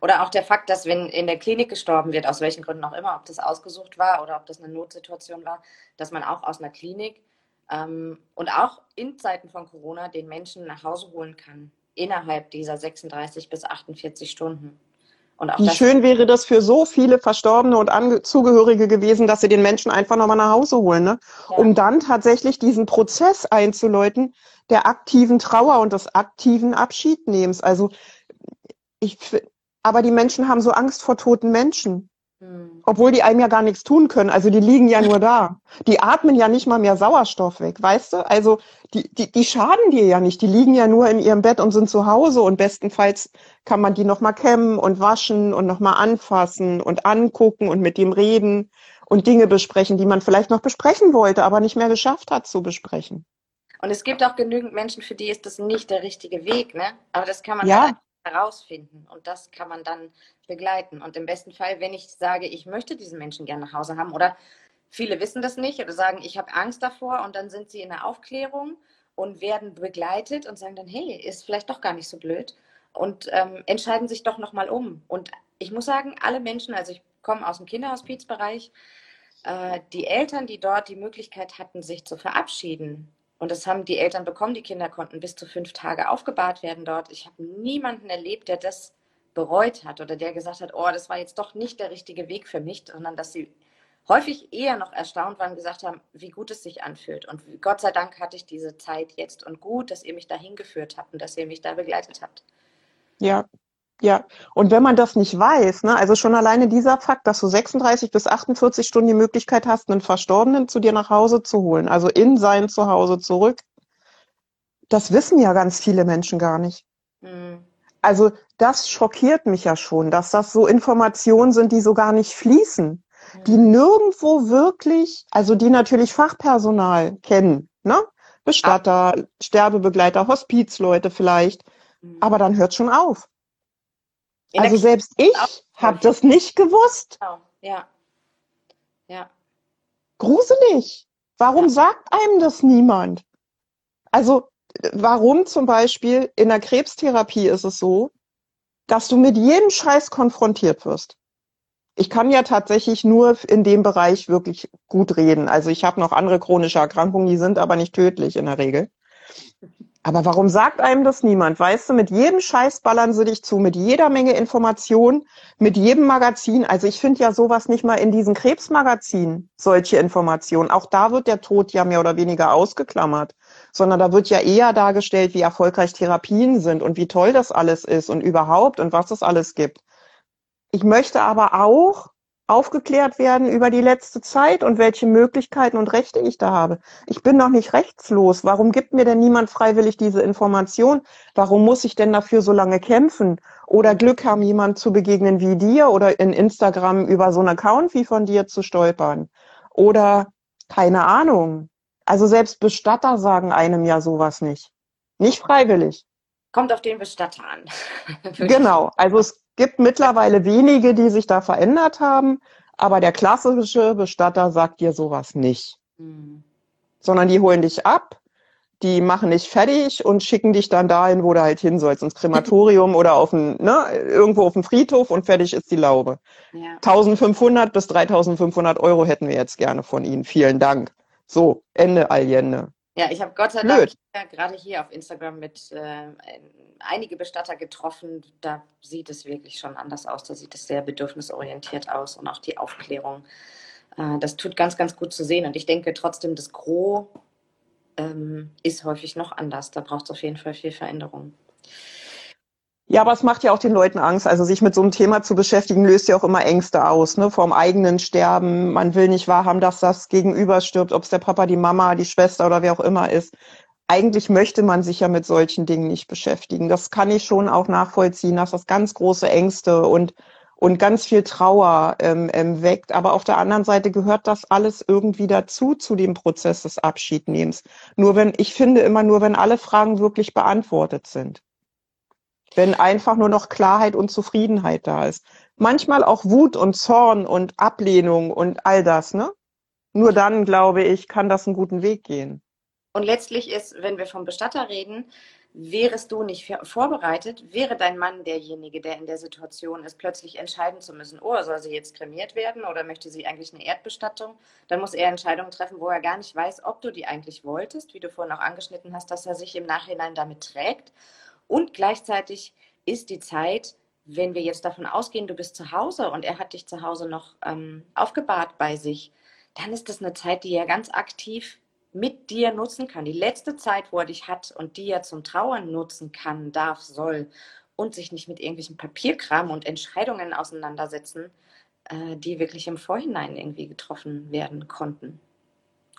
Oder auch der Fakt, dass wenn in der Klinik gestorben wird, aus welchen Gründen auch immer, ob das ausgesucht war oder ob das eine Notsituation war, dass man auch aus einer Klinik ähm, und auch in Zeiten von Corona den Menschen nach Hause holen kann, innerhalb dieser 36 bis 48 Stunden. Wie schön wäre das für so viele Verstorbene und Ange Zugehörige gewesen, dass sie den Menschen einfach nochmal nach Hause holen, ne? Ja. um dann tatsächlich diesen Prozess einzuläuten der aktiven Trauer und des aktiven Abschiednehmens. Also ich, aber die Menschen haben so Angst vor toten Menschen. Hm. Obwohl die einem ja gar nichts tun können. Also die liegen ja nur da. Die atmen ja nicht mal mehr Sauerstoff weg, weißt du? Also die, die, die schaden dir ja nicht. Die liegen ja nur in ihrem Bett und sind zu Hause und bestenfalls kann man die nochmal kämmen und waschen und nochmal anfassen und angucken und mit ihm reden und Dinge besprechen, die man vielleicht noch besprechen wollte, aber nicht mehr geschafft hat zu besprechen. Und es gibt auch genügend Menschen, für die ist das nicht der richtige Weg, ne? Aber das kann man ja. Herausfinden und das kann man dann begleiten. Und im besten Fall, wenn ich sage, ich möchte diesen Menschen gerne nach Hause haben oder viele wissen das nicht oder sagen, ich habe Angst davor und dann sind sie in der Aufklärung und werden begleitet und sagen dann, hey, ist vielleicht doch gar nicht so blöd und ähm, entscheiden sich doch nochmal um. Und ich muss sagen, alle Menschen, also ich komme aus dem Kinderhospizbereich, äh, die Eltern, die dort die Möglichkeit hatten, sich zu verabschieden, und das haben die Eltern bekommen, die Kinder konnten bis zu fünf Tage aufgebahrt werden dort. Ich habe niemanden erlebt, der das bereut hat oder der gesagt hat, oh, das war jetzt doch nicht der richtige Weg für mich, sondern dass sie häufig eher noch erstaunt waren gesagt haben, wie gut es sich anfühlt. Und Gott sei Dank hatte ich diese Zeit jetzt und gut, dass ihr mich dahin geführt habt und dass ihr mich da begleitet habt. Ja, ja, und wenn man das nicht weiß, ne, also schon alleine dieser Fakt, dass du 36 bis 48 Stunden die Möglichkeit hast, einen Verstorbenen zu dir nach Hause zu holen, also in sein Zuhause zurück, das wissen ja ganz viele Menschen gar nicht. Mhm. Also das schockiert mich ja schon, dass das so Informationen sind, die so gar nicht fließen, mhm. die nirgendwo wirklich, also die natürlich Fachpersonal kennen, ne? Bestatter, Ach. Sterbebegleiter, Hospizleute vielleicht, mhm. aber dann hört schon auf. Also selbst ich habe das nicht gewusst. Genau. Ja. Ja. Gruselig. Warum ja. sagt einem das niemand? Also warum zum Beispiel in der Krebstherapie ist es so, dass du mit jedem Scheiß konfrontiert wirst. Ich kann ja tatsächlich nur in dem Bereich wirklich gut reden. Also ich habe noch andere chronische Erkrankungen, die sind aber nicht tödlich in der Regel. Aber warum sagt einem das niemand? Weißt du, mit jedem Scheiß ballern sie dich zu, mit jeder Menge Information, mit jedem Magazin. Also ich finde ja sowas nicht mal in diesen Krebsmagazinen, solche Informationen. Auch da wird der Tod ja mehr oder weniger ausgeklammert, sondern da wird ja eher dargestellt, wie erfolgreich Therapien sind und wie toll das alles ist und überhaupt und was es alles gibt. Ich möchte aber auch aufgeklärt werden über die letzte Zeit und welche Möglichkeiten und Rechte ich da habe. Ich bin noch nicht rechtslos. Warum gibt mir denn niemand freiwillig diese Information? Warum muss ich denn dafür so lange kämpfen? Oder Glück haben, jemand zu begegnen wie dir oder in Instagram über so einen Account wie von dir zu stolpern? Oder keine Ahnung. Also selbst Bestatter sagen einem ja sowas nicht. Nicht freiwillig. Kommt auf den Bestatter an. (laughs) genau. Also es gibt mittlerweile wenige, die sich da verändert haben, aber der klassische Bestatter sagt dir sowas nicht. Mhm. Sondern die holen dich ab, die machen dich fertig und schicken dich dann dahin, wo du halt hin sollst, ins Krematorium oder auf ein, ne, irgendwo auf dem Friedhof und fertig ist die Laube. Ja. 1500 bis 3500 Euro hätten wir jetzt gerne von Ihnen. Vielen Dank. So, Ende Allende. Ja, ich habe Gott sei Dank ja, gerade hier auf Instagram mit äh, einige Bestatter getroffen. Da sieht es wirklich schon anders aus. Da sieht es sehr bedürfnisorientiert aus und auch die Aufklärung. Äh, das tut ganz, ganz gut zu sehen. Und ich denke trotzdem, das Gros ähm, ist häufig noch anders. Da braucht es auf jeden Fall viel Veränderung. Ja, aber es macht ja auch den Leuten Angst. Also sich mit so einem Thema zu beschäftigen, löst ja auch immer Ängste aus, ne? Vorm eigenen Sterben. Man will nicht wahrhaben, dass das Gegenüber stirbt, ob es der Papa, die Mama, die Schwester oder wer auch immer ist. Eigentlich möchte man sich ja mit solchen Dingen nicht beschäftigen. Das kann ich schon auch nachvollziehen, dass das ganz große Ängste und und ganz viel Trauer ähm, ähm, weckt. Aber auf der anderen Seite gehört das alles irgendwie dazu, zu dem Prozess des Abschiednehmens. Nur wenn, ich finde immer nur, wenn alle Fragen wirklich beantwortet sind wenn einfach nur noch Klarheit und Zufriedenheit da ist. Manchmal auch Wut und Zorn und Ablehnung und all das, ne? Nur dann, glaube ich, kann das einen guten Weg gehen. Und letztlich ist, wenn wir vom Bestatter reden, wärest du nicht vorbereitet, wäre dein Mann derjenige, der in der Situation ist, plötzlich entscheiden zu müssen, oh, soll sie jetzt kremiert werden oder möchte sie eigentlich eine Erdbestattung, dann muss er Entscheidungen treffen, wo er gar nicht weiß, ob du die eigentlich wolltest, wie du vorhin auch angeschnitten hast, dass er sich im Nachhinein damit trägt. Und gleichzeitig ist die Zeit, wenn wir jetzt davon ausgehen, du bist zu Hause und er hat dich zu Hause noch ähm, aufgebahrt bei sich, dann ist das eine Zeit, die er ganz aktiv mit dir nutzen kann. Die letzte Zeit, wo er dich hat und die er zum Trauern nutzen kann, darf, soll und sich nicht mit irgendwelchen Papierkram und Entscheidungen auseinandersetzen, äh, die wirklich im Vorhinein irgendwie getroffen werden konnten.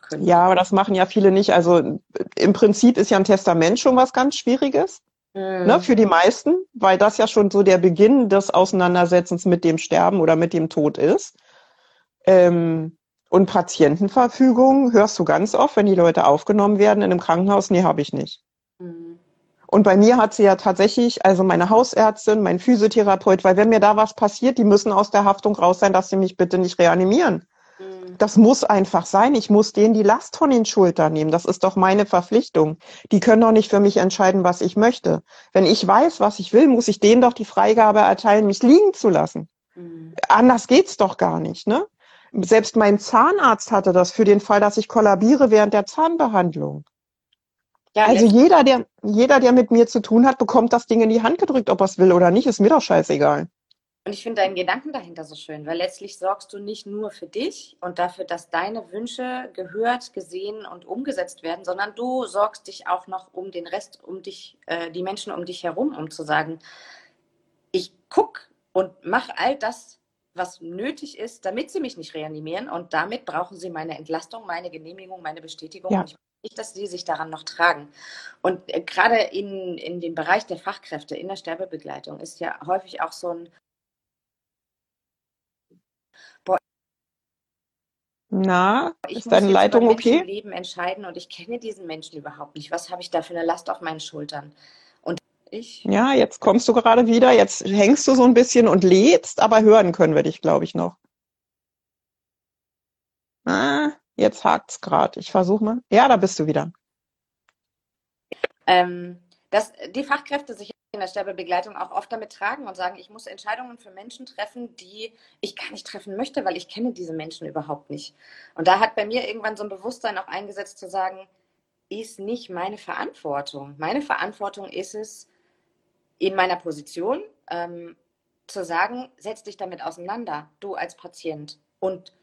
Können. Ja, aber das machen ja viele nicht. Also im Prinzip ist ja ein Testament schon was ganz Schwieriges. Ne, mhm. für die meisten, weil das ja schon so der Beginn des Auseinandersetzens mit dem Sterben oder mit dem Tod ist. Ähm, und Patientenverfügung hörst du ganz oft, wenn die Leute aufgenommen werden in einem Krankenhaus, nee, habe ich nicht. Mhm. Und bei mir hat sie ja tatsächlich, also meine Hausärztin, mein Physiotherapeut, weil wenn mir da was passiert, die müssen aus der Haftung raus sein, dass sie mich bitte nicht reanimieren. Das muss einfach sein. Ich muss denen die Last von den Schultern nehmen. Das ist doch meine Verpflichtung. Die können doch nicht für mich entscheiden, was ich möchte. Wenn ich weiß, was ich will, muss ich denen doch die Freigabe erteilen, mich liegen zu lassen. Mhm. Anders geht's doch gar nicht, ne? Selbst mein Zahnarzt hatte das für den Fall, dass ich kollabiere während der Zahnbehandlung. Ja, also jeder, der, jeder, der mit mir zu tun hat, bekommt das Ding in die Hand gedrückt, ob er es will oder nicht, ist mir doch scheißegal. Und ich finde deinen Gedanken dahinter so schön, weil letztlich sorgst du nicht nur für dich und dafür, dass deine Wünsche gehört, gesehen und umgesetzt werden, sondern du sorgst dich auch noch um den Rest, um dich, äh, die Menschen um dich herum, um zu sagen, ich gucke und mache all das, was nötig ist, damit sie mich nicht reanimieren und damit brauchen sie meine Entlastung, meine Genehmigung, meine Bestätigung. Ja. Und ich nicht, dass sie sich daran noch tragen. Und äh, gerade in, in dem Bereich der Fachkräfte in der Sterbebegleitung ist ja häufig auch so ein Na, ich ist deine Leitung okay? Ich Leben entscheiden und ich kenne diesen Menschen überhaupt nicht. Was habe ich da für eine Last auf meinen Schultern? Ich. Ja, jetzt kommst du gerade wieder. Jetzt hängst du so ein bisschen und lädst, aber hören können wir dich, glaube ich, noch. Ah, jetzt hakt's gerade. Ich versuche mal. Ja, da bist du wieder. Ähm, dass die Fachkräfte sich in der Sterbebegleitung auch oft damit tragen und sagen, ich muss Entscheidungen für Menschen treffen, die ich gar nicht treffen möchte, weil ich kenne diese Menschen überhaupt nicht. Und da hat bei mir irgendwann so ein Bewusstsein auch eingesetzt zu sagen, ist nicht meine Verantwortung. Meine Verantwortung ist es, in meiner Position ähm, zu sagen, setz dich damit auseinander, du als Patient. Und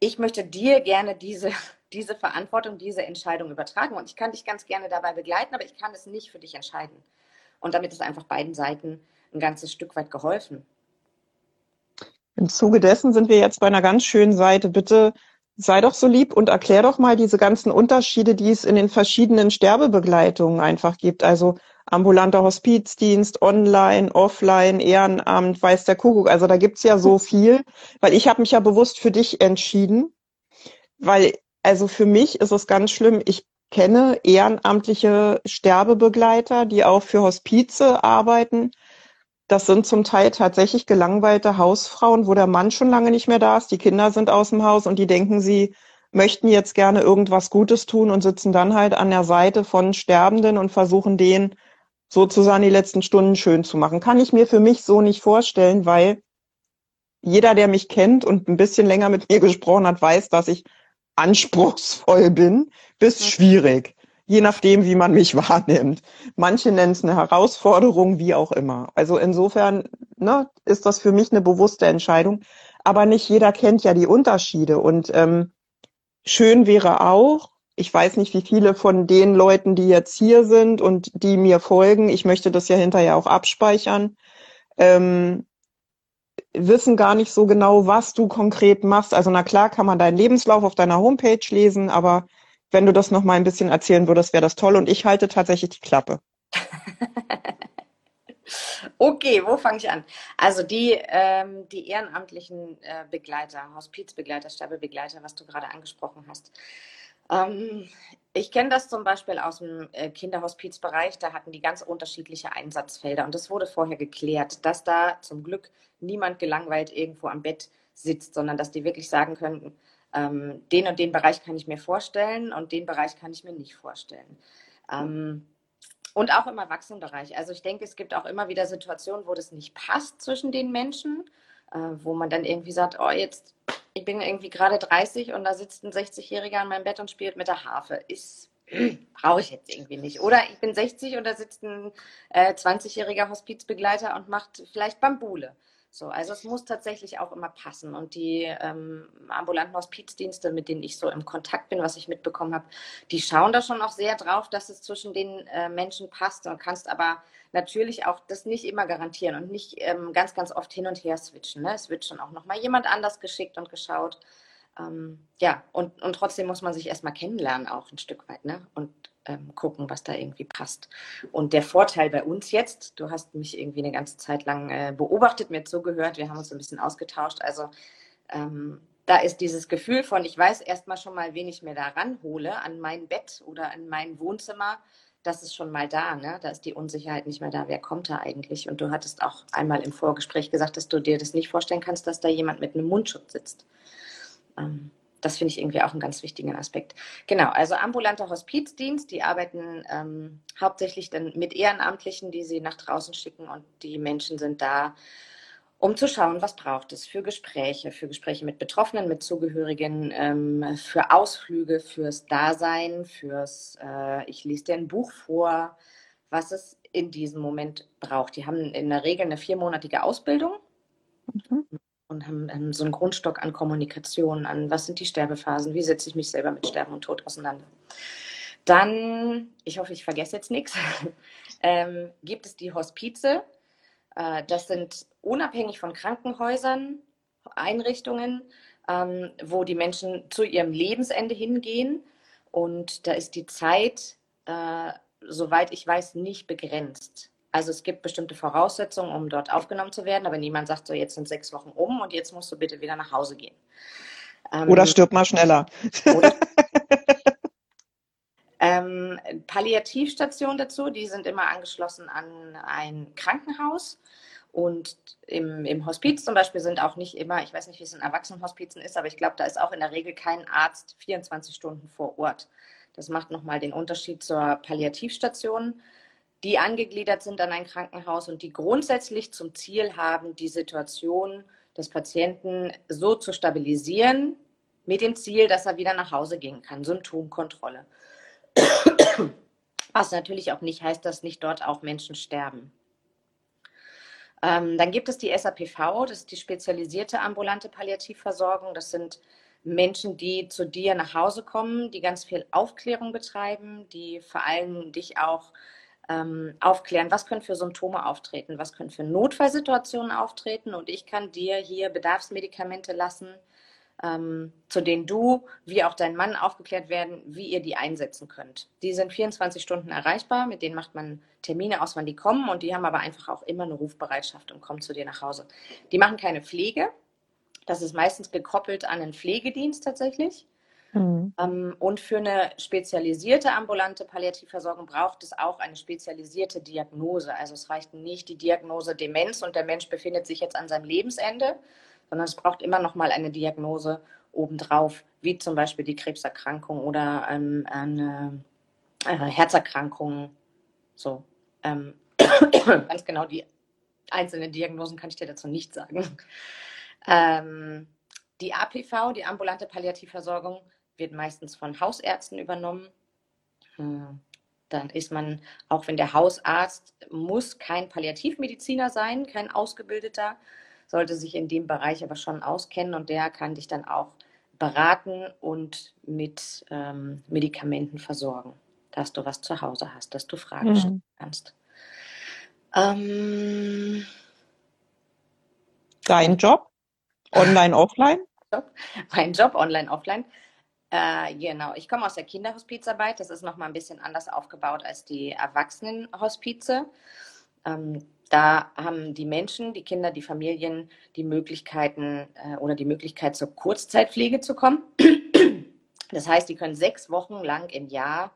ich möchte dir gerne diese, (laughs) diese Verantwortung, diese Entscheidung übertragen. Und ich kann dich ganz gerne dabei begleiten, aber ich kann es nicht für dich entscheiden. Und damit ist einfach beiden Seiten ein ganzes Stück weit geholfen. Im Zuge dessen sind wir jetzt bei einer ganz schönen Seite. Bitte sei doch so lieb und erklär doch mal diese ganzen Unterschiede, die es in den verschiedenen Sterbebegleitungen einfach gibt. Also ambulanter Hospizdienst, online, offline, Ehrenamt, weiß der Kuckuck. Also da gibt's ja so viel, weil ich habe mich ja bewusst für dich entschieden, weil also für mich ist es ganz schlimm. Ich kenne ehrenamtliche Sterbebegleiter, die auch für Hospize arbeiten. Das sind zum Teil tatsächlich gelangweilte Hausfrauen, wo der Mann schon lange nicht mehr da ist, die Kinder sind aus dem Haus und die denken, sie möchten jetzt gerne irgendwas Gutes tun und sitzen dann halt an der Seite von Sterbenden und versuchen denen sozusagen die letzten Stunden schön zu machen. Kann ich mir für mich so nicht vorstellen, weil jeder, der mich kennt und ein bisschen länger mit mir gesprochen hat, weiß, dass ich anspruchsvoll bin. Bis schwierig, je nachdem, wie man mich (laughs) wahrnimmt. Manche nennen es eine Herausforderung, wie auch immer. Also insofern ne, ist das für mich eine bewusste Entscheidung. Aber nicht jeder kennt ja die Unterschiede. Und ähm, schön wäre auch, ich weiß nicht, wie viele von den Leuten, die jetzt hier sind und die mir folgen, ich möchte das ja hinterher auch abspeichern, ähm, wissen gar nicht so genau, was du konkret machst. Also na klar kann man deinen Lebenslauf auf deiner Homepage lesen, aber wenn du das noch mal ein bisschen erzählen würdest, wäre das toll. Und ich halte tatsächlich die Klappe. (laughs) okay, wo fange ich an? Also die, ähm, die ehrenamtlichen äh, Begleiter, Hospizbegleiter, Sterbebegleiter, was du gerade angesprochen hast, ähm, ich kenne das zum Beispiel aus dem äh, Kinderhospizbereich. Da hatten die ganz unterschiedliche Einsatzfelder. Und das wurde vorher geklärt, dass da zum Glück niemand gelangweilt irgendwo am Bett sitzt, sondern dass die wirklich sagen könnten, ähm, den und den Bereich kann ich mir vorstellen und den Bereich kann ich mir nicht vorstellen. Ähm, und auch im Erwachsenenbereich. Also ich denke, es gibt auch immer wieder Situationen, wo das nicht passt zwischen den Menschen, äh, wo man dann irgendwie sagt, oh, jetzt ich bin irgendwie gerade 30 und da sitzt ein 60-Jähriger an meinem Bett und spielt mit der Harfe. Ist (clears throat) brauche ich jetzt irgendwie nicht. Oder ich bin 60 und da sitzt ein äh, 20-jähriger Hospizbegleiter und macht vielleicht Bambule. So, also es muss tatsächlich auch immer passen. Und die ähm, ambulanten Hospizdienste, mit denen ich so im Kontakt bin, was ich mitbekommen habe, die schauen da schon auch sehr drauf, dass es zwischen den äh, Menschen passt. Du kannst aber natürlich auch das nicht immer garantieren und nicht ähm, ganz, ganz oft hin und her switchen. Ne? Es wird schon auch nochmal jemand anders geschickt und geschaut. Ähm, ja, und, und trotzdem muss man sich erstmal kennenlernen, auch ein Stück weit, ne? Und ähm, gucken, was da irgendwie passt. Und der Vorteil bei uns jetzt, du hast mich irgendwie eine ganze Zeit lang äh, beobachtet, mir zugehört, wir haben uns ein bisschen ausgetauscht. Also ähm, da ist dieses Gefühl von, ich weiß erstmal schon mal, wen ich mir da ranhole, an mein Bett oder an mein Wohnzimmer. Das ist schon mal da, ne? Da ist die Unsicherheit nicht mehr da. Wer kommt da eigentlich? Und du hattest auch einmal im Vorgespräch gesagt, dass du dir das nicht vorstellen kannst, dass da jemand mit einem Mundschutz sitzt. Ähm, das finde ich irgendwie auch einen ganz wichtigen Aspekt. Genau, also ambulanter Hospizdienst, die arbeiten ähm, hauptsächlich dann mit Ehrenamtlichen, die sie nach draußen schicken und die Menschen sind da, um zu schauen, was braucht es für Gespräche, für Gespräche mit Betroffenen, mit Zugehörigen, ähm, für Ausflüge, fürs Dasein, fürs, äh, ich lese dir ein Buch vor, was es in diesem Moment braucht. Die haben in der Regel eine viermonatige Ausbildung. Mhm und haben, haben so einen Grundstock an Kommunikation, an was sind die Sterbephasen, wie setze ich mich selber mit Sterben und Tod auseinander. Dann, ich hoffe, ich vergesse jetzt nichts, (laughs) ähm, gibt es die Hospize. Äh, das sind unabhängig von Krankenhäusern Einrichtungen, ähm, wo die Menschen zu ihrem Lebensende hingehen. Und da ist die Zeit, äh, soweit ich weiß, nicht begrenzt. Also es gibt bestimmte Voraussetzungen, um dort aufgenommen zu werden, aber niemand sagt so, jetzt sind sechs Wochen um und jetzt musst du bitte wieder nach Hause gehen. Ähm, oder stirb mal schneller. Oder, (laughs) ähm, Palliativstationen dazu, die sind immer angeschlossen an ein Krankenhaus. Und im, im Hospiz zum Beispiel sind auch nicht immer, ich weiß nicht, wie es in Erwachsenenhospizen ist, aber ich glaube, da ist auch in der Regel kein Arzt 24 Stunden vor Ort. Das macht nochmal den Unterschied zur Palliativstation, die angegliedert sind an ein Krankenhaus und die grundsätzlich zum Ziel haben, die Situation des Patienten so zu stabilisieren, mit dem Ziel, dass er wieder nach Hause gehen kann. Symptomkontrolle. Was natürlich auch nicht heißt, dass nicht dort auch Menschen sterben. Ähm, dann gibt es die SAPV, das ist die spezialisierte ambulante Palliativversorgung. Das sind Menschen, die zu dir nach Hause kommen, die ganz viel Aufklärung betreiben, die vor allem dich auch ähm, aufklären, was können für Symptome auftreten, was können für Notfallsituationen auftreten. Und ich kann dir hier Bedarfsmedikamente lassen, ähm, zu denen du wie auch dein Mann aufgeklärt werden, wie ihr die einsetzen könnt. Die sind 24 Stunden erreichbar, mit denen macht man Termine aus, wann die kommen und die haben aber einfach auch immer eine Rufbereitschaft und kommen zu dir nach Hause. Die machen keine Pflege, das ist meistens gekoppelt an einen Pflegedienst tatsächlich. Mhm. Ähm, und für eine spezialisierte ambulante Palliativversorgung braucht es auch eine spezialisierte Diagnose. Also es reicht nicht die Diagnose Demenz und der Mensch befindet sich jetzt an seinem Lebensende, sondern es braucht immer noch mal eine Diagnose obendrauf, wie zum Beispiel die Krebserkrankung oder ähm, eine äh, Herzerkrankung. So, ähm, (coughs) ganz genau die einzelnen Diagnosen kann ich dir dazu nicht sagen. Ähm, die APV, die ambulante Palliativversorgung, wird meistens von Hausärzten übernommen. Hm, dann ist man, auch wenn der Hausarzt muss kein Palliativmediziner sein, kein Ausgebildeter, sollte sich in dem Bereich aber schon auskennen und der kann dich dann auch beraten und mit ähm, Medikamenten versorgen, dass du was zu Hause hast, dass du Fragen mhm. stellen kannst. Ähm, Dein Job? Online, offline? Job. Mein Job, online, offline. Äh, genau, ich komme aus der Kinderhospizarbeit. Das ist nochmal ein bisschen anders aufgebaut als die Erwachsenenhospize. Ähm, da haben die Menschen, die Kinder, die Familien die Möglichkeiten äh, oder die Möglichkeit zur Kurzzeitpflege zu kommen. Das heißt, die können sechs Wochen lang im Jahr,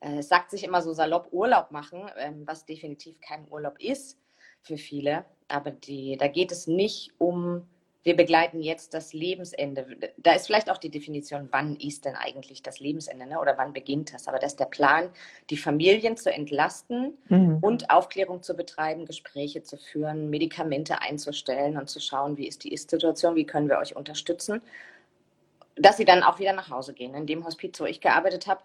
äh, sagt sich immer so salopp, Urlaub machen, ähm, was definitiv kein Urlaub ist für viele. Aber die, da geht es nicht um wir begleiten jetzt das Lebensende. Da ist vielleicht auch die Definition, wann ist denn eigentlich das Lebensende ne? oder wann beginnt das. Aber das ist der Plan, die Familien zu entlasten mhm. und Aufklärung zu betreiben, Gespräche zu führen, Medikamente einzustellen und zu schauen, wie ist die Ist-Situation, wie können wir euch unterstützen, dass sie dann auch wieder nach Hause gehen. In dem Hospiz, wo ich gearbeitet habe,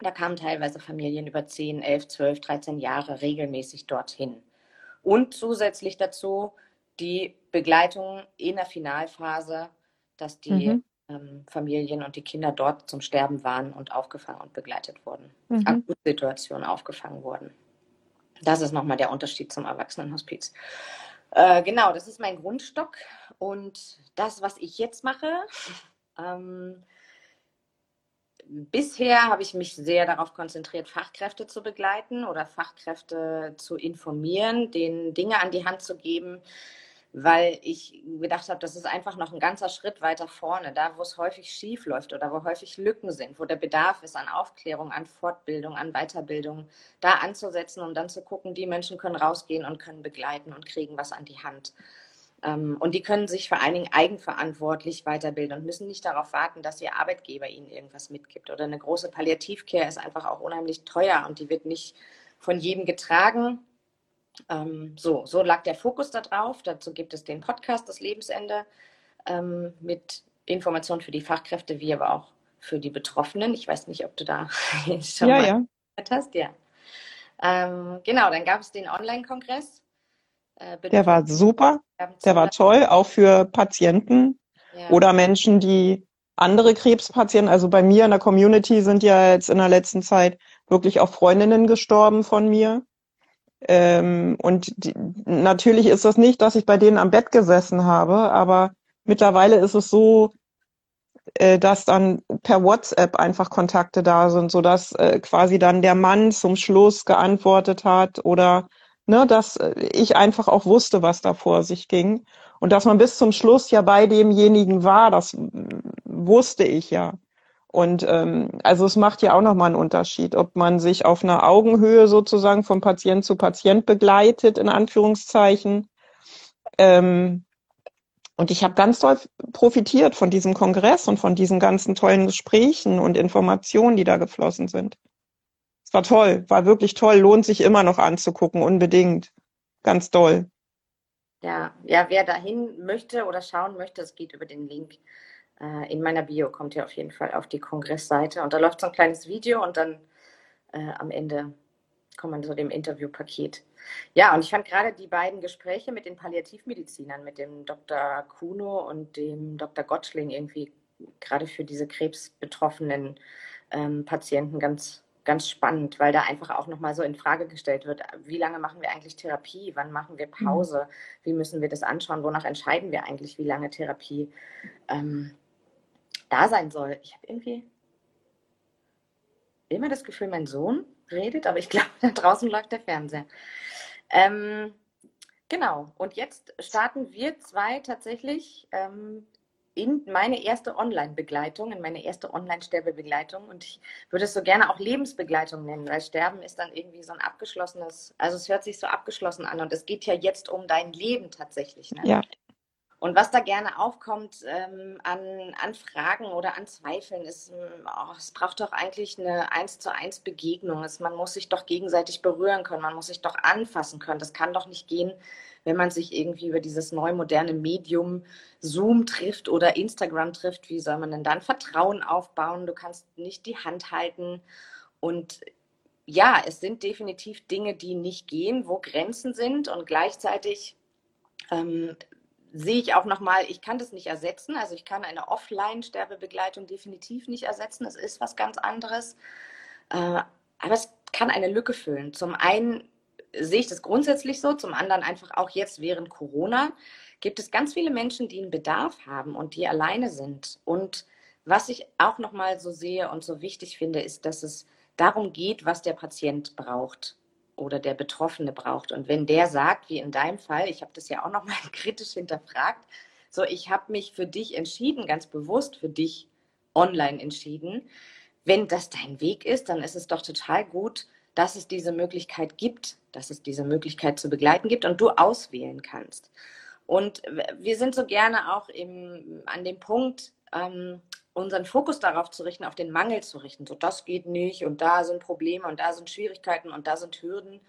da kamen teilweise Familien über 10, 11, 12, 13 Jahre regelmäßig dorthin. Und zusätzlich dazu die Begleitung in der Finalphase, dass die mhm. ähm, Familien und die Kinder dort zum Sterben waren und aufgefangen und begleitet wurden. Mhm. Akutsituationen aufgefangen wurden. Das ist nochmal der Unterschied zum Erwachsenenhospiz. Äh, genau, das ist mein Grundstock. Und das, was ich jetzt mache, ähm, bisher habe ich mich sehr darauf konzentriert, Fachkräfte zu begleiten oder Fachkräfte zu informieren, denen Dinge an die Hand zu geben, weil ich gedacht habe, das ist einfach noch ein ganzer Schritt weiter vorne, da wo es häufig schief läuft oder wo häufig Lücken sind, wo der Bedarf ist an Aufklärung, an Fortbildung, an Weiterbildung, da anzusetzen und dann zu gucken, die Menschen können rausgehen und können begleiten und kriegen was an die Hand. Ähm, und die können sich vor allen Dingen eigenverantwortlich weiterbilden und müssen nicht darauf warten, dass ihr Arbeitgeber ihnen irgendwas mitgibt. Oder eine große Palliativcare ist einfach auch unheimlich teuer und die wird nicht von jedem getragen. Ähm, so, so lag der Fokus da drauf. Dazu gibt es den Podcast Das Lebensende ähm, mit Informationen für die Fachkräfte, wie aber auch für die Betroffenen. Ich weiß nicht, ob du da (laughs) schon ja, mal ja. hast. Ja. Ähm, genau, dann gab es den Online-Kongress. Äh, der war super, der war toll, auch für Patienten ja. oder Menschen, die andere Krebspatienten, also bei mir in der Community sind ja jetzt in der letzten Zeit wirklich auch Freundinnen gestorben von mir. Ähm, und die, natürlich ist das nicht, dass ich bei denen am Bett gesessen habe, aber mittlerweile ist es so, äh, dass dann per WhatsApp einfach Kontakte da sind, so dass äh, quasi dann der Mann zum Schluss geantwortet hat oder ne, dass äh, ich einfach auch wusste, was da vor sich ging und dass man bis zum Schluss ja bei demjenigen war, das wusste ich ja. Und ähm, also es macht ja auch nochmal einen Unterschied, ob man sich auf einer Augenhöhe sozusagen vom Patient zu Patient begleitet, in Anführungszeichen, ähm, Und ich habe ganz toll profitiert von diesem Kongress und von diesen ganzen tollen Gesprächen und Informationen, die da geflossen sind. Es war toll, war wirklich toll, lohnt sich immer noch anzugucken, unbedingt. Ganz toll. Ja, ja, wer dahin möchte oder schauen möchte, es geht über den Link äh, in meiner Bio, kommt ihr auf jeden Fall auf die Kongressseite und da läuft so ein kleines Video und dann äh, am Ende kommt man zu dem Interviewpaket. Ja, und ich fand gerade die beiden Gespräche mit den Palliativmedizinern, mit dem Dr. Kuno und dem Dr. Gottschling irgendwie gerade für diese krebsbetroffenen ähm, Patienten ganz, ganz spannend, weil da einfach auch nochmal so in Frage gestellt wird, wie lange machen wir eigentlich Therapie, wann machen wir mhm. Pause, wie müssen wir das anschauen, wonach entscheiden wir eigentlich, wie lange Therapie ähm, da sein soll. Ich habe irgendwie immer das Gefühl, mein Sohn redet, aber ich (laughs) glaube, da draußen läuft der Fernseher. Ähm, genau, und jetzt starten wir zwei tatsächlich ähm, in meine erste Online-Begleitung, in meine erste Online-Sterbebegleitung. Und ich würde es so gerne auch Lebensbegleitung nennen, weil Sterben ist dann irgendwie so ein abgeschlossenes, also es hört sich so abgeschlossen an und es geht ja jetzt um dein Leben tatsächlich. Ne? Ja. Und was da gerne aufkommt ähm, an, an Fragen oder an Zweifeln, ist, ähm, oh, es braucht doch eigentlich eine eins zu eins Begegnung. Es, man muss sich doch gegenseitig berühren können, man muss sich doch anfassen können. Das kann doch nicht gehen, wenn man sich irgendwie über dieses neu moderne Medium Zoom trifft oder Instagram trifft. Wie soll man denn dann Vertrauen aufbauen? Du kannst nicht die Hand halten. Und ja, es sind definitiv Dinge, die nicht gehen, wo Grenzen sind und gleichzeitig ähm, sehe ich auch nochmal, ich kann das nicht ersetzen. Also ich kann eine Offline-Sterbebegleitung definitiv nicht ersetzen. Es ist was ganz anderes. Äh, aber es kann eine Lücke füllen. Zum einen sehe ich das grundsätzlich so, zum anderen einfach auch jetzt während Corona gibt es ganz viele Menschen, die einen Bedarf haben und die alleine sind. Und was ich auch nochmal so sehe und so wichtig finde, ist, dass es darum geht, was der Patient braucht oder der Betroffene braucht. Und wenn der sagt, wie in deinem Fall, ich habe das ja auch noch mal (laughs) kritisch hinterfragt, so ich habe mich für dich entschieden, ganz bewusst für dich online entschieden. Wenn das dein Weg ist, dann ist es doch total gut, dass es diese Möglichkeit gibt, dass es diese Möglichkeit zu begleiten gibt und du auswählen kannst. Und wir sind so gerne auch im, an dem Punkt, ähm, unseren Fokus darauf zu richten, auf den Mangel zu richten. So, das geht nicht und da sind Probleme und da sind Schwierigkeiten und da sind Hürden.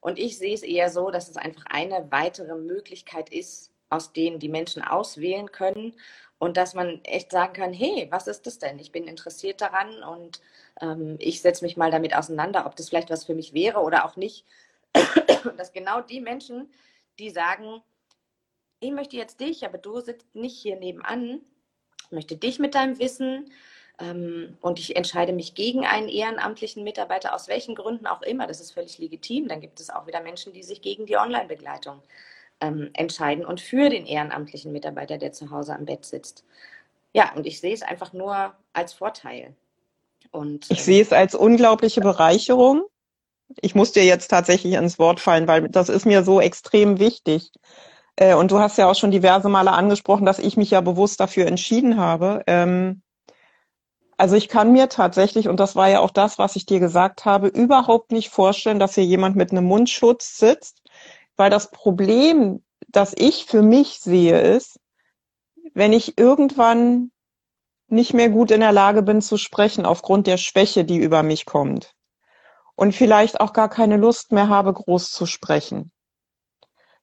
Und ich sehe es eher so, dass es einfach eine weitere Möglichkeit ist, aus denen die Menschen auswählen können und dass man echt sagen kann, hey, was ist das denn? Ich bin interessiert daran und ähm, ich setze mich mal damit auseinander, ob das vielleicht was für mich wäre oder auch nicht. dass genau die Menschen, die sagen, ich möchte jetzt dich, aber du sitzt nicht hier nebenan, möchte dich mit deinem Wissen ähm, und ich entscheide mich gegen einen ehrenamtlichen Mitarbeiter, aus welchen Gründen auch immer, das ist völlig legitim. Dann gibt es auch wieder Menschen, die sich gegen die Online-Begleitung ähm, entscheiden und für den ehrenamtlichen Mitarbeiter, der zu Hause am Bett sitzt. Ja, und ich sehe es einfach nur als Vorteil. Und, ich sehe es als unglaubliche Bereicherung. Ich muss dir jetzt tatsächlich ins Wort fallen, weil das ist mir so extrem wichtig. Äh, und du hast ja auch schon diverse Male angesprochen, dass ich mich ja bewusst dafür entschieden habe. Ähm, also ich kann mir tatsächlich, und das war ja auch das, was ich dir gesagt habe, überhaupt nicht vorstellen, dass hier jemand mit einem Mundschutz sitzt, weil das Problem, das ich für mich sehe, ist, wenn ich irgendwann nicht mehr gut in der Lage bin zu sprechen aufgrund der Schwäche, die über mich kommt und vielleicht auch gar keine Lust mehr habe, groß zu sprechen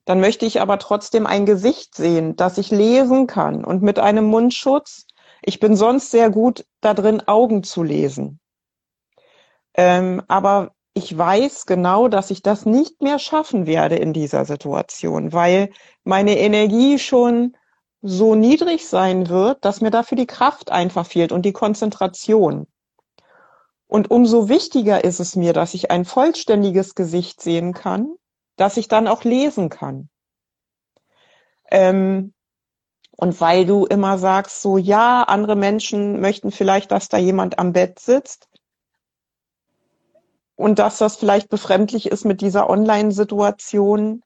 dann möchte ich aber trotzdem ein Gesicht sehen, das ich lesen kann und mit einem Mundschutz. Ich bin sonst sehr gut da drin, Augen zu lesen. Ähm, aber ich weiß genau, dass ich das nicht mehr schaffen werde in dieser Situation, weil meine Energie schon so niedrig sein wird, dass mir dafür die Kraft einfach fehlt und die Konzentration. Und umso wichtiger ist es mir, dass ich ein vollständiges Gesicht sehen kann dass ich dann auch lesen kann. Ähm, und weil du immer sagst, so ja, andere Menschen möchten vielleicht, dass da jemand am Bett sitzt und dass das vielleicht befremdlich ist mit dieser Online-Situation.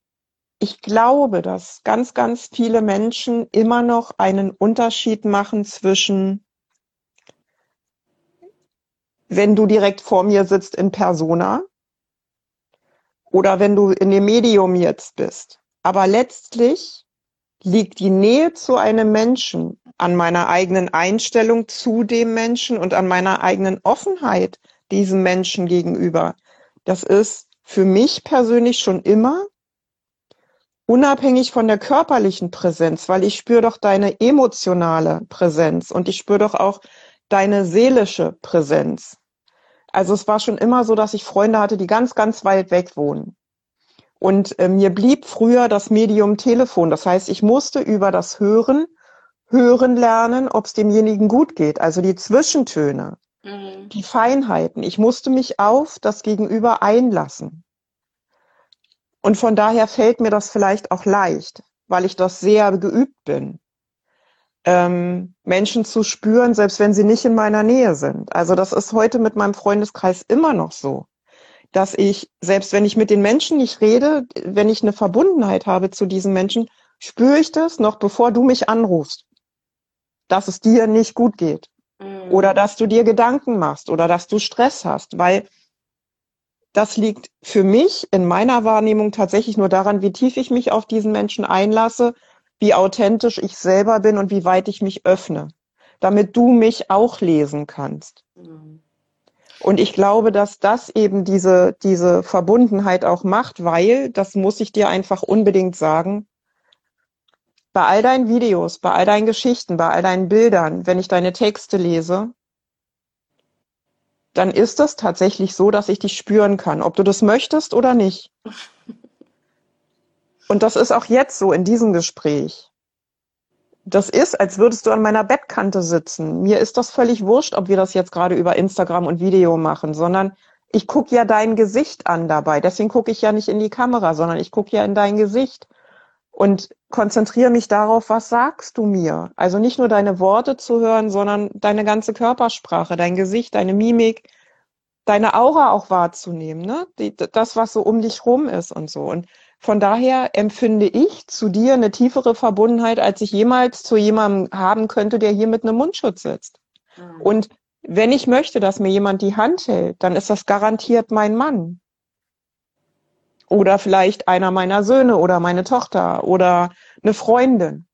Ich glaube, dass ganz, ganz viele Menschen immer noch einen Unterschied machen zwischen, wenn du direkt vor mir sitzt in Persona oder wenn du in dem Medium jetzt bist. Aber letztlich liegt die Nähe zu einem Menschen an meiner eigenen Einstellung zu dem Menschen und an meiner eigenen Offenheit diesem Menschen gegenüber. Das ist für mich persönlich schon immer unabhängig von der körperlichen Präsenz, weil ich spüre doch deine emotionale Präsenz und ich spüre doch auch deine seelische Präsenz. Also es war schon immer so, dass ich Freunde hatte, die ganz, ganz weit weg wohnen. Und äh, mir blieb früher das Medium Telefon. Das heißt, ich musste über das Hören hören lernen, ob es demjenigen gut geht. Also die Zwischentöne, mhm. die Feinheiten. Ich musste mich auf das Gegenüber einlassen. Und von daher fällt mir das vielleicht auch leicht, weil ich das sehr geübt bin, ähm, Menschen zu spüren, selbst wenn sie nicht in meiner Nähe sind. Also das ist heute mit meinem Freundeskreis immer noch so dass ich, selbst wenn ich mit den Menschen nicht rede, wenn ich eine Verbundenheit habe zu diesen Menschen, spüre ich das noch bevor du mich anrufst, dass es dir nicht gut geht. Mhm. Oder dass du dir Gedanken machst oder dass du Stress hast, weil das liegt für mich in meiner Wahrnehmung tatsächlich nur daran, wie tief ich mich auf diesen Menschen einlasse, wie authentisch ich selber bin und wie weit ich mich öffne, damit du mich auch lesen kannst. Mhm. Und ich glaube, dass das eben diese, diese Verbundenheit auch macht, weil, das muss ich dir einfach unbedingt sagen, bei all deinen Videos, bei all deinen Geschichten, bei all deinen Bildern, wenn ich deine Texte lese, dann ist es tatsächlich so, dass ich dich spüren kann, ob du das möchtest oder nicht. (laughs) Und das ist auch jetzt so in diesem Gespräch das ist, als würdest du an meiner Bettkante sitzen. Mir ist das völlig wurscht, ob wir das jetzt gerade über Instagram und Video machen, sondern ich gucke ja dein Gesicht an dabei. Deswegen gucke ich ja nicht in die Kamera, sondern ich gucke ja in dein Gesicht und konzentriere mich darauf, was sagst du mir? Also nicht nur deine Worte zu hören, sondern deine ganze Körpersprache, dein Gesicht, deine Mimik, deine Aura auch wahrzunehmen, ne? Die, das, was so um dich rum ist und so. Und von daher empfinde ich zu dir eine tiefere Verbundenheit, als ich jemals zu jemandem haben könnte, der hier mit einem Mundschutz sitzt. Mhm. Und wenn ich möchte, dass mir jemand die Hand hält, dann ist das garantiert mein Mann. Oder vielleicht einer meiner Söhne oder meine Tochter oder eine Freundin.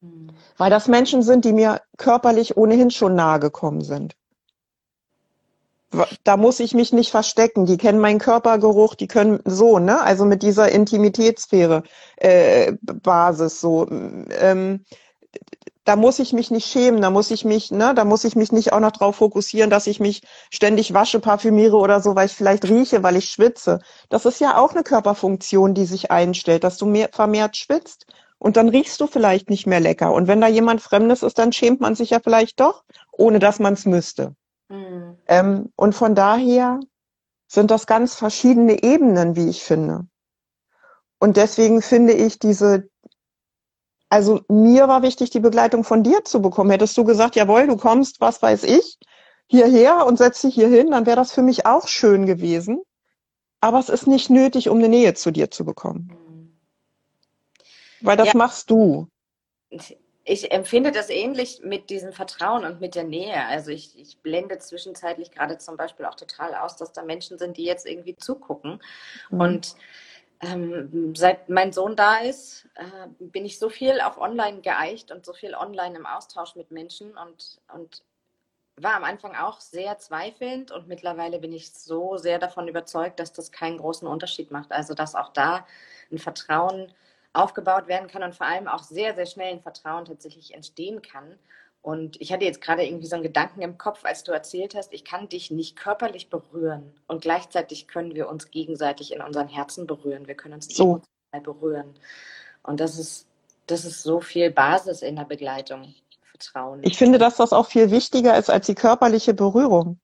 Mhm. Weil das Menschen sind, die mir körperlich ohnehin schon nahe gekommen sind da muss ich mich nicht verstecken. Die kennen meinen Körpergeruch, die können so, ne? Also mit dieser Intimitätssphäre äh, Basis so. Ähm, da muss ich mich nicht schämen, da muss ich mich, ne, da muss ich mich nicht auch noch drauf fokussieren, dass ich mich ständig wasche, parfümiere oder so, weil ich vielleicht rieche, weil ich schwitze. Das ist ja auch eine Körperfunktion, die sich einstellt, dass du mehr vermehrt schwitzt und dann riechst du vielleicht nicht mehr lecker. Und wenn da jemand Fremdes ist, dann schämt man sich ja vielleicht doch, ohne dass man es müsste. Mhm. Ähm, und von daher sind das ganz verschiedene Ebenen, wie ich finde. Und deswegen finde ich diese, also mir war wichtig, die Begleitung von dir zu bekommen. Hättest du gesagt, jawohl, du kommst, was weiß ich, hierher und setzt dich hier hin, dann wäre das für mich auch schön gewesen. Aber es ist nicht nötig, um eine Nähe zu dir zu bekommen. Mhm. Weil das ja. machst du ich empfinde das ähnlich mit diesem Vertrauen und mit der Nähe. Also ich, ich blende zwischenzeitlich gerade zum Beispiel auch total aus, dass da Menschen sind, die jetzt irgendwie zugucken. Mhm. Und ähm, seit mein Sohn da ist, äh, bin ich so viel auf Online geeicht und so viel online im Austausch mit Menschen und, und war am Anfang auch sehr zweifelnd und mittlerweile bin ich so sehr davon überzeugt, dass das keinen großen Unterschied macht. Also dass auch da ein Vertrauen aufgebaut werden kann und vor allem auch sehr, sehr schnell ein Vertrauen tatsächlich entstehen kann. Und ich hatte jetzt gerade irgendwie so einen Gedanken im Kopf, als du erzählt hast, ich kann dich nicht körperlich berühren und gleichzeitig können wir uns gegenseitig in unseren Herzen berühren. Wir können uns so berühren. Und das ist, das ist so viel Basis in der Begleitung. Vertrauen. Ich finde, dass das auch viel wichtiger ist als die körperliche Berührung.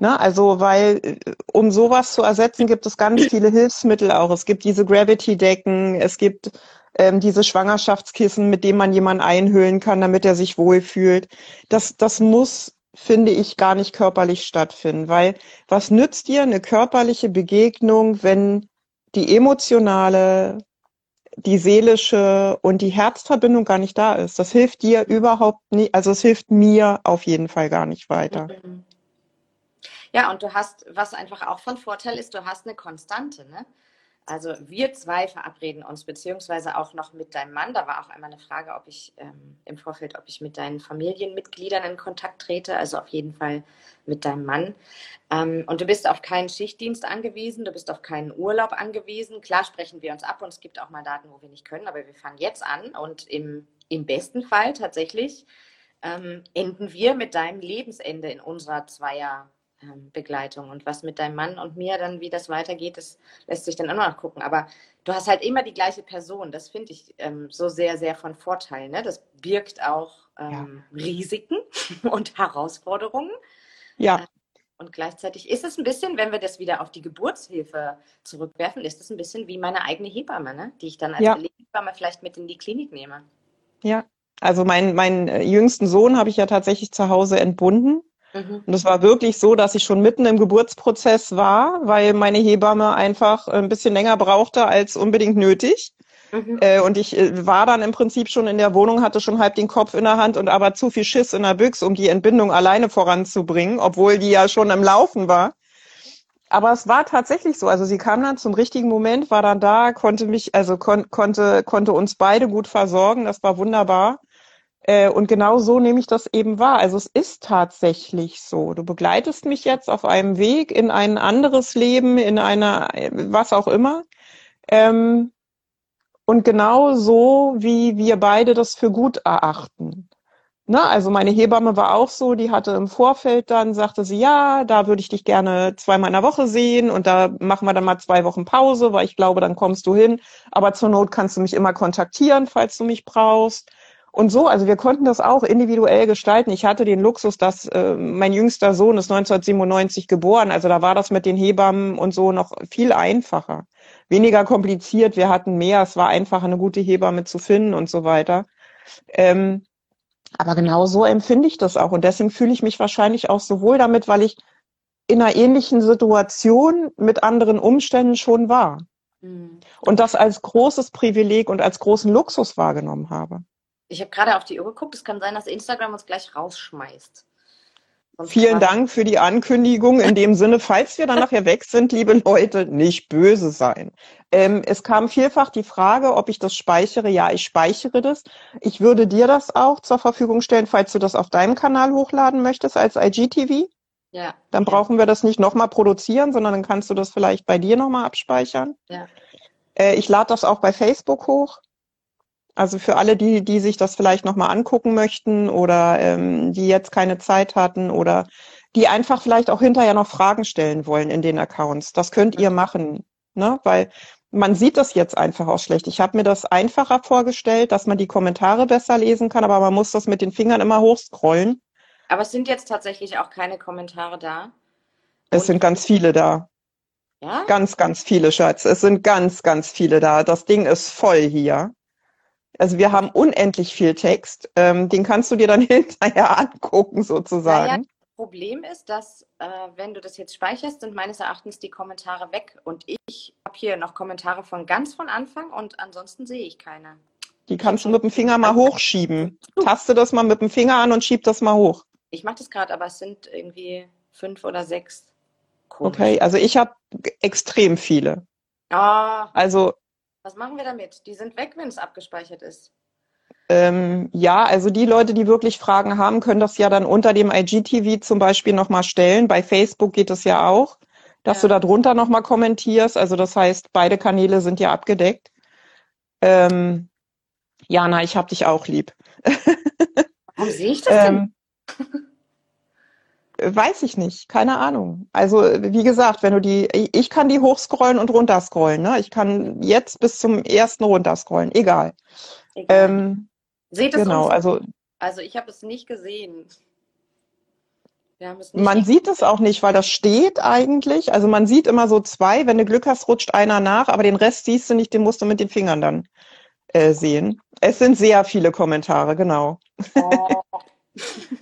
Ne? Also, weil äh, um sowas zu ersetzen, gibt es ganz viele Hilfsmittel auch. Es gibt diese Gravity-Decken, es gibt ähm, diese Schwangerschaftskissen, mit denen man jemanden einhüllen kann, damit er sich wohlfühlt. Das, das muss, finde ich, gar nicht körperlich stattfinden, weil was nützt dir eine körperliche Begegnung, wenn die emotionale, die seelische und die Herzverbindung gar nicht da ist? Das hilft dir überhaupt nicht, also es hilft mir auf jeden Fall gar nicht weiter. Mhm. Ja, und du hast, was einfach auch von Vorteil ist, du hast eine Konstante. Ne? Also wir zwei verabreden uns, beziehungsweise auch noch mit deinem Mann. Da war auch einmal eine Frage, ob ich ähm, im Vorfeld, ob ich mit deinen Familienmitgliedern in Kontakt trete. Also auf jeden Fall mit deinem Mann. Ähm, und du bist auf keinen Schichtdienst angewiesen, du bist auf keinen Urlaub angewiesen. Klar sprechen wir uns ab und es gibt auch mal Daten, wo wir nicht können, aber wir fangen jetzt an und im, im besten Fall tatsächlich ähm, enden wir mit deinem Lebensende in unserer Zweier- Begleitung. Und was mit deinem Mann und mir dann, wie das weitergeht, das lässt sich dann immer noch gucken. Aber du hast halt immer die gleiche Person. Das finde ich ähm, so sehr, sehr von Vorteil. Ne? Das birgt auch ähm, ja. Risiken (laughs) und Herausforderungen. Ja. Äh, und gleichzeitig ist es ein bisschen, wenn wir das wieder auf die Geburtshilfe zurückwerfen, ist es ein bisschen wie meine eigene Hebamme, ne? die ich dann als ja. Hebamme vielleicht mit in die Klinik nehme. Ja, also meinen mein äh, jüngsten Sohn habe ich ja tatsächlich zu Hause entbunden. Mhm. Und es war wirklich so, dass ich schon mitten im Geburtsprozess war, weil meine Hebamme einfach ein bisschen länger brauchte als unbedingt nötig. Mhm. Äh, und ich äh, war dann im Prinzip schon in der Wohnung, hatte schon halb den Kopf in der Hand und aber zu viel Schiss in der Büchse, um die Entbindung alleine voranzubringen, obwohl die ja schon im Laufen war. Aber es war tatsächlich so. Also sie kam dann zum richtigen Moment, war dann da, konnte mich, also kon konnte, konnte uns beide gut versorgen. Das war wunderbar. Äh, und genau so nehme ich das eben wahr. Also es ist tatsächlich so. Du begleitest mich jetzt auf einem Weg in ein anderes Leben, in einer, was auch immer. Ähm, und genau so, wie wir beide das für gut erachten. Ne? Also meine Hebamme war auch so, die hatte im Vorfeld dann, sagte sie, ja, da würde ich dich gerne zweimal in der Woche sehen und da machen wir dann mal zwei Wochen Pause, weil ich glaube, dann kommst du hin. Aber zur Not kannst du mich immer kontaktieren, falls du mich brauchst. Und so, also wir konnten das auch individuell gestalten. Ich hatte den Luxus, dass äh, mein jüngster Sohn ist 1997 geboren. Also da war das mit den Hebammen und so noch viel einfacher. Weniger kompliziert. Wir hatten mehr. Es war einfacher, eine gute Hebamme zu finden und so weiter. Ähm, aber genau so empfinde ich das auch. Und deswegen fühle ich mich wahrscheinlich auch so wohl damit, weil ich in einer ähnlichen Situation mit anderen Umständen schon war. Mhm. Und das als großes Privileg und als großen Luxus wahrgenommen habe. Ich habe gerade auf die Uhr geguckt. Es kann sein, dass Instagram uns gleich rausschmeißt. Sonst Vielen Dank für die Ankündigung. In dem Sinne, falls wir dann nachher weg sind, liebe Leute, nicht böse sein. Ähm, es kam vielfach die Frage, ob ich das speichere. Ja, ich speichere das. Ich würde dir das auch zur Verfügung stellen, falls du das auf deinem Kanal hochladen möchtest als IGTV. Ja. Dann brauchen wir das nicht nochmal produzieren, sondern dann kannst du das vielleicht bei dir nochmal abspeichern. Ja. Äh, ich lade das auch bei Facebook hoch. Also für alle, die, die sich das vielleicht nochmal angucken möchten oder ähm, die jetzt keine Zeit hatten oder die einfach vielleicht auch hinterher noch Fragen stellen wollen in den Accounts. Das könnt ihr machen, ne? Weil man sieht das jetzt einfach auch schlecht. Ich habe mir das einfacher vorgestellt, dass man die Kommentare besser lesen kann, aber man muss das mit den Fingern immer hochscrollen. Aber es sind jetzt tatsächlich auch keine Kommentare da. Es sind ganz viele da. Ja? Ganz, ganz viele, Schatz. Es sind ganz, ganz viele da. Das Ding ist voll hier. Also wir haben unendlich viel Text. Ähm, den kannst du dir dann (laughs) hinterher angucken, sozusagen. Naja, Problem ist, dass äh, wenn du das jetzt speicherst, sind meines Erachtens die Kommentare weg. Und ich habe hier noch Kommentare von ganz von Anfang und ansonsten sehe ich keine. Die kannst du mit dem Finger mal hochschieben. Taste das mal mit dem Finger an und schieb das mal hoch. Ich mache das gerade, aber es sind irgendwie fünf oder sechs. Komisch. Okay, also ich habe extrem viele. Ah. Also was machen wir damit? Die sind weg, wenn es abgespeichert ist. Ähm, ja, also die Leute, die wirklich Fragen haben, können das ja dann unter dem IGTV zum Beispiel nochmal stellen. Bei Facebook geht es ja auch, dass ja. du da drunter nochmal kommentierst. Also das heißt, beide Kanäle sind ja abgedeckt. Ähm, Jana, ich hab dich auch lieb. (laughs) Warum sehe ich das denn? Ähm, Weiß ich nicht, keine Ahnung. Also wie gesagt, wenn du die, ich kann die hochscrollen und runterscrollen. Ne? Ich kann jetzt bis zum ersten runterscrollen, egal. egal. Ähm, Seht es genau, uns. also also ich habe es nicht gesehen. Nicht man sieht es auch nicht, weil das steht eigentlich. Also man sieht immer so zwei, wenn du Glück hast, rutscht einer nach, aber den Rest siehst du nicht, den musst du mit den Fingern dann äh, sehen. Es sind sehr viele Kommentare, genau. Oh. (laughs)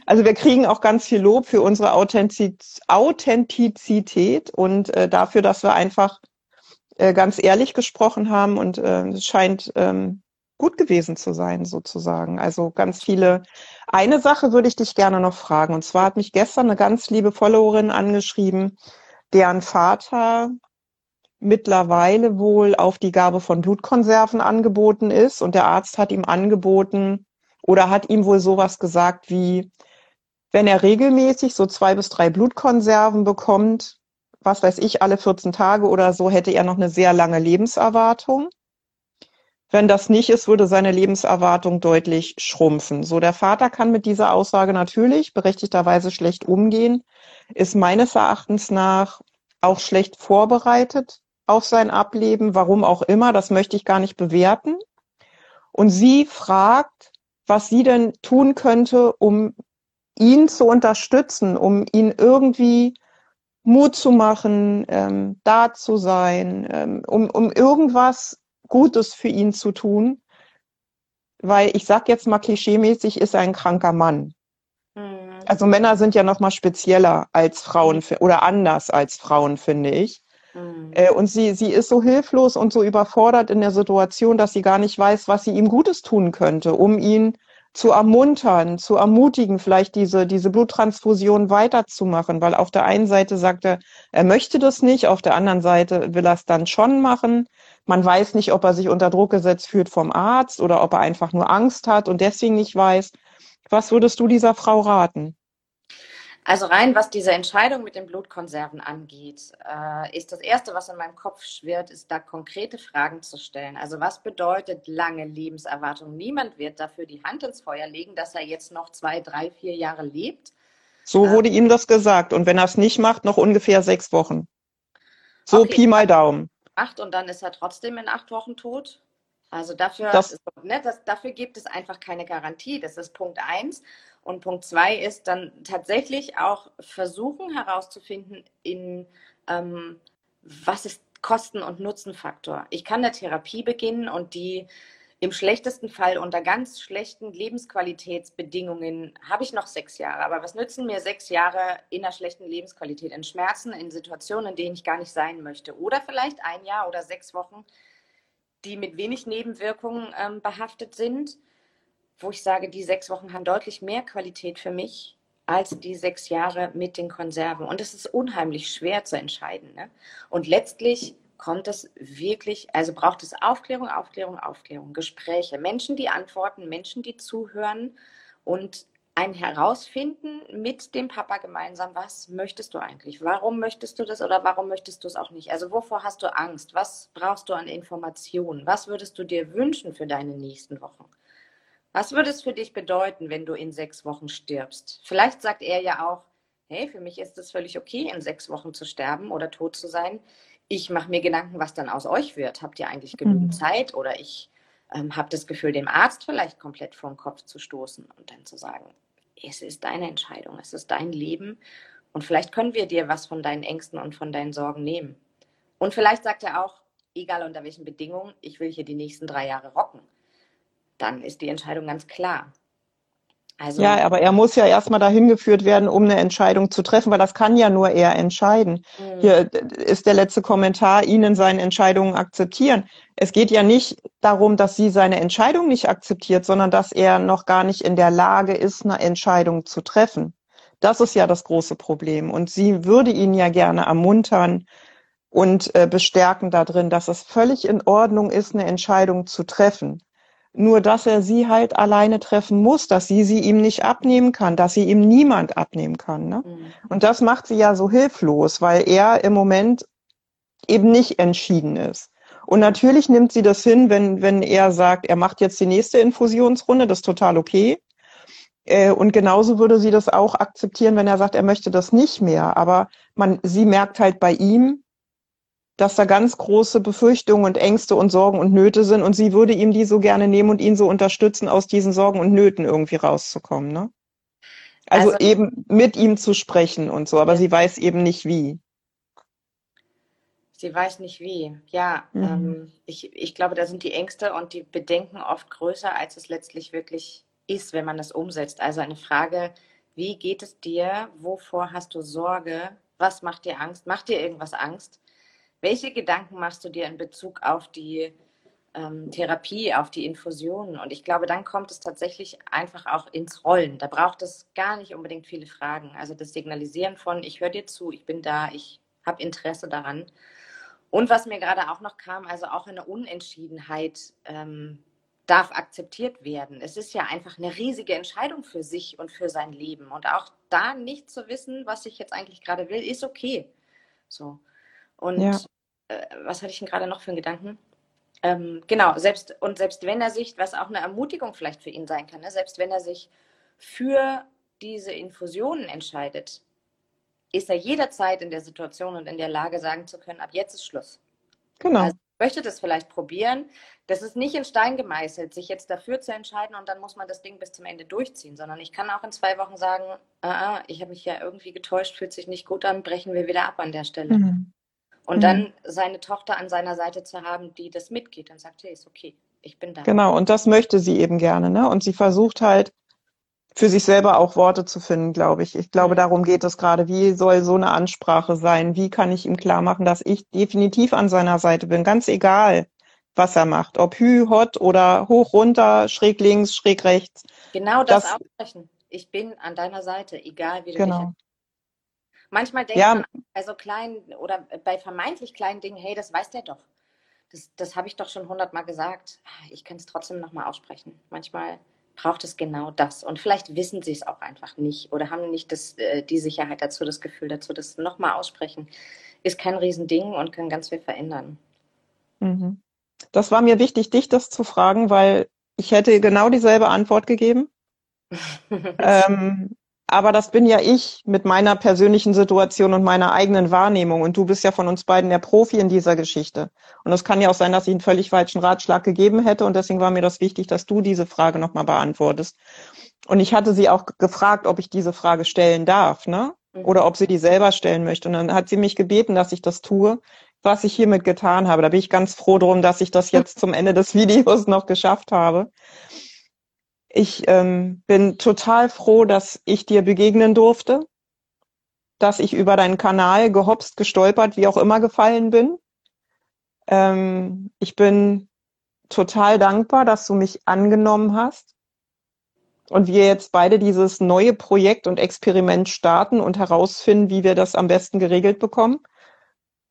Also wir kriegen auch ganz viel Lob für unsere Authentiz Authentizität und äh, dafür, dass wir einfach äh, ganz ehrlich gesprochen haben und äh, es scheint ähm, gut gewesen zu sein, sozusagen. Also ganz viele. Eine Sache würde ich dich gerne noch fragen. Und zwar hat mich gestern eine ganz liebe Followerin angeschrieben, deren Vater mittlerweile wohl auf die Gabe von Blutkonserven angeboten ist. Und der Arzt hat ihm angeboten oder hat ihm wohl sowas gesagt wie, wenn er regelmäßig so zwei bis drei Blutkonserven bekommt, was weiß ich, alle 14 Tage oder so, hätte er noch eine sehr lange Lebenserwartung. Wenn das nicht ist, würde seine Lebenserwartung deutlich schrumpfen. So, der Vater kann mit dieser Aussage natürlich berechtigterweise schlecht umgehen, ist meines Erachtens nach auch schlecht vorbereitet auf sein Ableben, warum auch immer, das möchte ich gar nicht bewerten. Und sie fragt, was sie denn tun könnte, um ihn zu unterstützen, um ihn irgendwie Mut zu machen, ähm, da zu sein, ähm, um, um irgendwas Gutes für ihn zu tun. Weil ich sag jetzt mal klischeemäßig, ist er ein kranker Mann. Mhm. Also Männer sind ja noch mal spezieller als Frauen oder anders als Frauen, finde ich. Mhm. Äh, und sie, sie ist so hilflos und so überfordert in der Situation, dass sie gar nicht weiß, was sie ihm Gutes tun könnte, um ihn zu ermuntern, zu ermutigen, vielleicht diese, diese Bluttransfusion weiterzumachen, weil auf der einen Seite sagt er, er möchte das nicht, auf der anderen Seite will er es dann schon machen. Man weiß nicht, ob er sich unter Druck gesetzt fühlt vom Arzt oder ob er einfach nur Angst hat und deswegen nicht weiß. Was würdest du dieser Frau raten? Also rein, was diese Entscheidung mit den Blutkonserven angeht, äh, ist das Erste, was in meinem Kopf schwirrt, ist da konkrete Fragen zu stellen. Also was bedeutet lange Lebenserwartung? Niemand wird dafür die Hand ins Feuer legen, dass er jetzt noch zwei, drei, vier Jahre lebt. So äh, wurde ihm das gesagt. Und wenn er es nicht macht, noch ungefähr sechs Wochen. So okay. Pi mal Daumen. Acht und dann ist er trotzdem in acht Wochen tot. Also dafür, das, ne, das, dafür gibt es einfach keine Garantie. Das ist Punkt eins. Und Punkt zwei ist dann tatsächlich auch versuchen herauszufinden, in ähm, was ist Kosten- und Nutzenfaktor. Ich kann eine Therapie beginnen und die im schlechtesten Fall unter ganz schlechten Lebensqualitätsbedingungen habe ich noch sechs Jahre. Aber was nützen mir sechs Jahre in einer schlechten Lebensqualität, in Schmerzen, in Situationen, in denen ich gar nicht sein möchte? Oder vielleicht ein Jahr oder sechs Wochen, die mit wenig Nebenwirkungen ähm, behaftet sind wo ich sage, die sechs Wochen haben deutlich mehr Qualität für mich als die sechs Jahre mit den Konserven. Und es ist unheimlich schwer zu entscheiden. Ne? Und letztlich kommt es wirklich, also braucht es Aufklärung, Aufklärung, Aufklärung, Gespräche, Menschen, die antworten, Menschen, die zuhören und ein Herausfinden mit dem Papa gemeinsam, was möchtest du eigentlich? Warum möchtest du das oder warum möchtest du es auch nicht? Also wovor hast du Angst? Was brauchst du an Informationen? Was würdest du dir wünschen für deine nächsten Wochen? Was würde es für dich bedeuten, wenn du in sechs Wochen stirbst? Vielleicht sagt er ja auch, hey, für mich ist es völlig okay, in sechs Wochen zu sterben oder tot zu sein. Ich mache mir Gedanken, was dann aus euch wird. Habt ihr eigentlich genügend mhm. Zeit? Oder ich ähm, habe das Gefühl, dem Arzt vielleicht komplett vom Kopf zu stoßen und dann zu sagen, es ist deine Entscheidung, es ist dein Leben und vielleicht können wir dir was von deinen Ängsten und von deinen Sorgen nehmen. Und vielleicht sagt er auch, egal unter welchen Bedingungen, ich will hier die nächsten drei Jahre rocken dann ist die Entscheidung ganz klar. Also, ja, aber er muss ja erstmal dahin geführt werden, um eine Entscheidung zu treffen, weil das kann ja nur er entscheiden. Mhm. Hier ist der letzte Kommentar, Ihnen seine Entscheidungen akzeptieren. Es geht ja nicht darum, dass sie seine Entscheidung nicht akzeptiert, sondern dass er noch gar nicht in der Lage ist, eine Entscheidung zu treffen. Das ist ja das große Problem. Und sie würde ihn ja gerne ermuntern und äh, bestärken darin, dass es völlig in Ordnung ist, eine Entscheidung zu treffen. Nur, dass er sie halt alleine treffen muss, dass sie sie ihm nicht abnehmen kann, dass sie ihm niemand abnehmen kann. Ne? Mhm. Und das macht sie ja so hilflos, weil er im Moment eben nicht entschieden ist. Und natürlich nimmt sie das hin, wenn, wenn er sagt, er macht jetzt die nächste Infusionsrunde, das ist total okay. Äh, und genauso würde sie das auch akzeptieren, wenn er sagt, er möchte das nicht mehr. Aber man, sie merkt halt bei ihm, dass da ganz große Befürchtungen und Ängste und Sorgen und Nöte sind und sie würde ihm die so gerne nehmen und ihn so unterstützen, aus diesen Sorgen und Nöten irgendwie rauszukommen. Ne? Also, also eben mit ihm zu sprechen und so, aber ja. sie weiß eben nicht wie. Sie weiß nicht wie. Ja, mhm. ähm, ich, ich glaube, da sind die Ängste und die Bedenken oft größer, als es letztlich wirklich ist, wenn man das umsetzt. Also eine Frage, wie geht es dir? Wovor hast du Sorge? Was macht dir Angst? Macht dir irgendwas Angst? Welche Gedanken machst du dir in Bezug auf die ähm, Therapie, auf die Infusionen? Und ich glaube, dann kommt es tatsächlich einfach auch ins Rollen. Da braucht es gar nicht unbedingt viele Fragen. Also das Signalisieren von, ich höre dir zu, ich bin da, ich habe Interesse daran. Und was mir gerade auch noch kam, also auch eine Unentschiedenheit ähm, darf akzeptiert werden. Es ist ja einfach eine riesige Entscheidung für sich und für sein Leben. Und auch da nicht zu wissen, was ich jetzt eigentlich gerade will, ist okay. So. Und ja. äh, was hatte ich denn gerade noch für einen Gedanken? Ähm, genau, selbst und selbst wenn er sich, was auch eine Ermutigung vielleicht für ihn sein kann, ne? selbst wenn er sich für diese Infusionen entscheidet, ist er jederzeit in der Situation und in der Lage, sagen zu können, ab jetzt ist Schluss. Genau. Also ich möchte das vielleicht probieren. Das ist nicht in Stein gemeißelt, sich jetzt dafür zu entscheiden und dann muss man das Ding bis zum Ende durchziehen, sondern ich kann auch in zwei Wochen sagen, ah, ah ich habe mich ja irgendwie getäuscht, fühlt sich nicht gut an, brechen wir wieder ab an der Stelle. Mhm. Und mhm. dann seine Tochter an seiner Seite zu haben, die das mitgeht und sagt, hey, ist okay, ich bin da. Genau, und das möchte sie eben gerne, ne? Und sie versucht halt für sich selber auch Worte zu finden, glaube ich. Ich glaube, mhm. darum geht es gerade. Wie soll so eine Ansprache sein? Wie kann ich ihm klar machen, dass ich definitiv an seiner Seite bin? Ganz egal, was er macht. Ob Hü, Hot oder hoch, runter, schräg links, schräg rechts. Genau das, das aussprechen. Ich bin an deiner Seite, egal wie du genau. dich Manchmal denkt ja. man bei so kleinen oder bei vermeintlich kleinen Dingen, hey, das weiß der doch. Das, das habe ich doch schon hundertmal gesagt. Ich kann es trotzdem nochmal aussprechen. Manchmal braucht es genau das. Und vielleicht wissen sie es auch einfach nicht oder haben nicht das, äh, die Sicherheit dazu, das Gefühl dazu, das nochmal aussprechen. Ist kein Riesending und kann ganz viel verändern. Mhm. Das war mir wichtig, dich das zu fragen, weil ich hätte genau dieselbe Antwort gegeben. (laughs) ähm, aber das bin ja ich mit meiner persönlichen Situation und meiner eigenen Wahrnehmung. Und du bist ja von uns beiden der Profi in dieser Geschichte. Und es kann ja auch sein, dass ich einen völlig falschen Ratschlag gegeben hätte. Und deswegen war mir das wichtig, dass du diese Frage nochmal beantwortest. Und ich hatte sie auch gefragt, ob ich diese Frage stellen darf, ne? Mhm. Oder ob sie die selber stellen möchte. Und dann hat sie mich gebeten, dass ich das tue, was ich hiermit getan habe. Da bin ich ganz froh drum, dass ich das (laughs) jetzt zum Ende des Videos noch geschafft habe. Ich ähm, bin total froh, dass ich dir begegnen durfte, dass ich über deinen Kanal gehopst, gestolpert, wie auch immer gefallen bin. Ähm, ich bin total dankbar, dass du mich angenommen hast und wir jetzt beide dieses neue Projekt und Experiment starten und herausfinden, wie wir das am besten geregelt bekommen.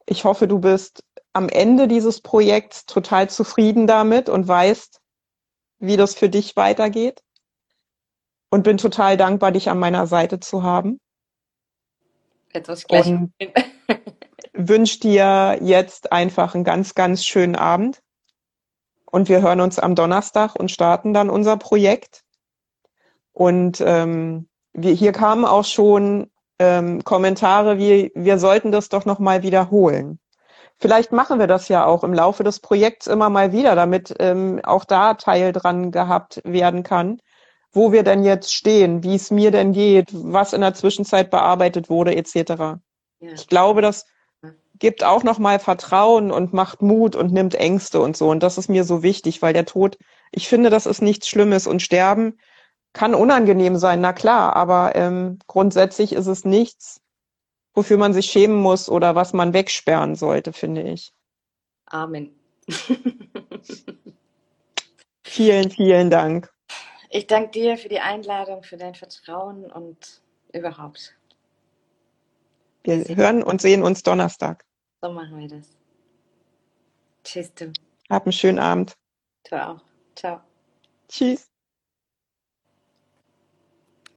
Ich hoffe, du bist am Ende dieses Projekts total zufrieden damit und weißt, wie das für dich weitergeht. Und bin total dankbar, dich an meiner Seite zu haben. Etwas gleich. Und (laughs) wünsche dir jetzt einfach einen ganz, ganz schönen Abend. Und wir hören uns am Donnerstag und starten dann unser Projekt. Und ähm, wir, hier kamen auch schon ähm, Kommentare wie, wir sollten das doch nochmal wiederholen. Vielleicht machen wir das ja auch im Laufe des Projekts immer mal wieder, damit ähm, auch da Teil dran gehabt werden kann, wo wir denn jetzt stehen, wie es mir denn geht, was in der Zwischenzeit bearbeitet wurde, etc. Ja. Ich glaube, das gibt auch nochmal Vertrauen und macht Mut und nimmt Ängste und so. Und das ist mir so wichtig, weil der Tod, ich finde, das ist nichts Schlimmes und Sterben kann unangenehm sein, na klar, aber ähm, grundsätzlich ist es nichts, wofür man sich schämen muss oder was man wegsperren sollte, finde ich. Amen. (laughs) vielen, vielen Dank. Ich danke dir für die Einladung, für dein Vertrauen und überhaupt. Wir hören und sehen uns Donnerstag. So machen wir das. Tschüss, du. Hab einen schönen Abend. Du auch. Ciao. Tschüss.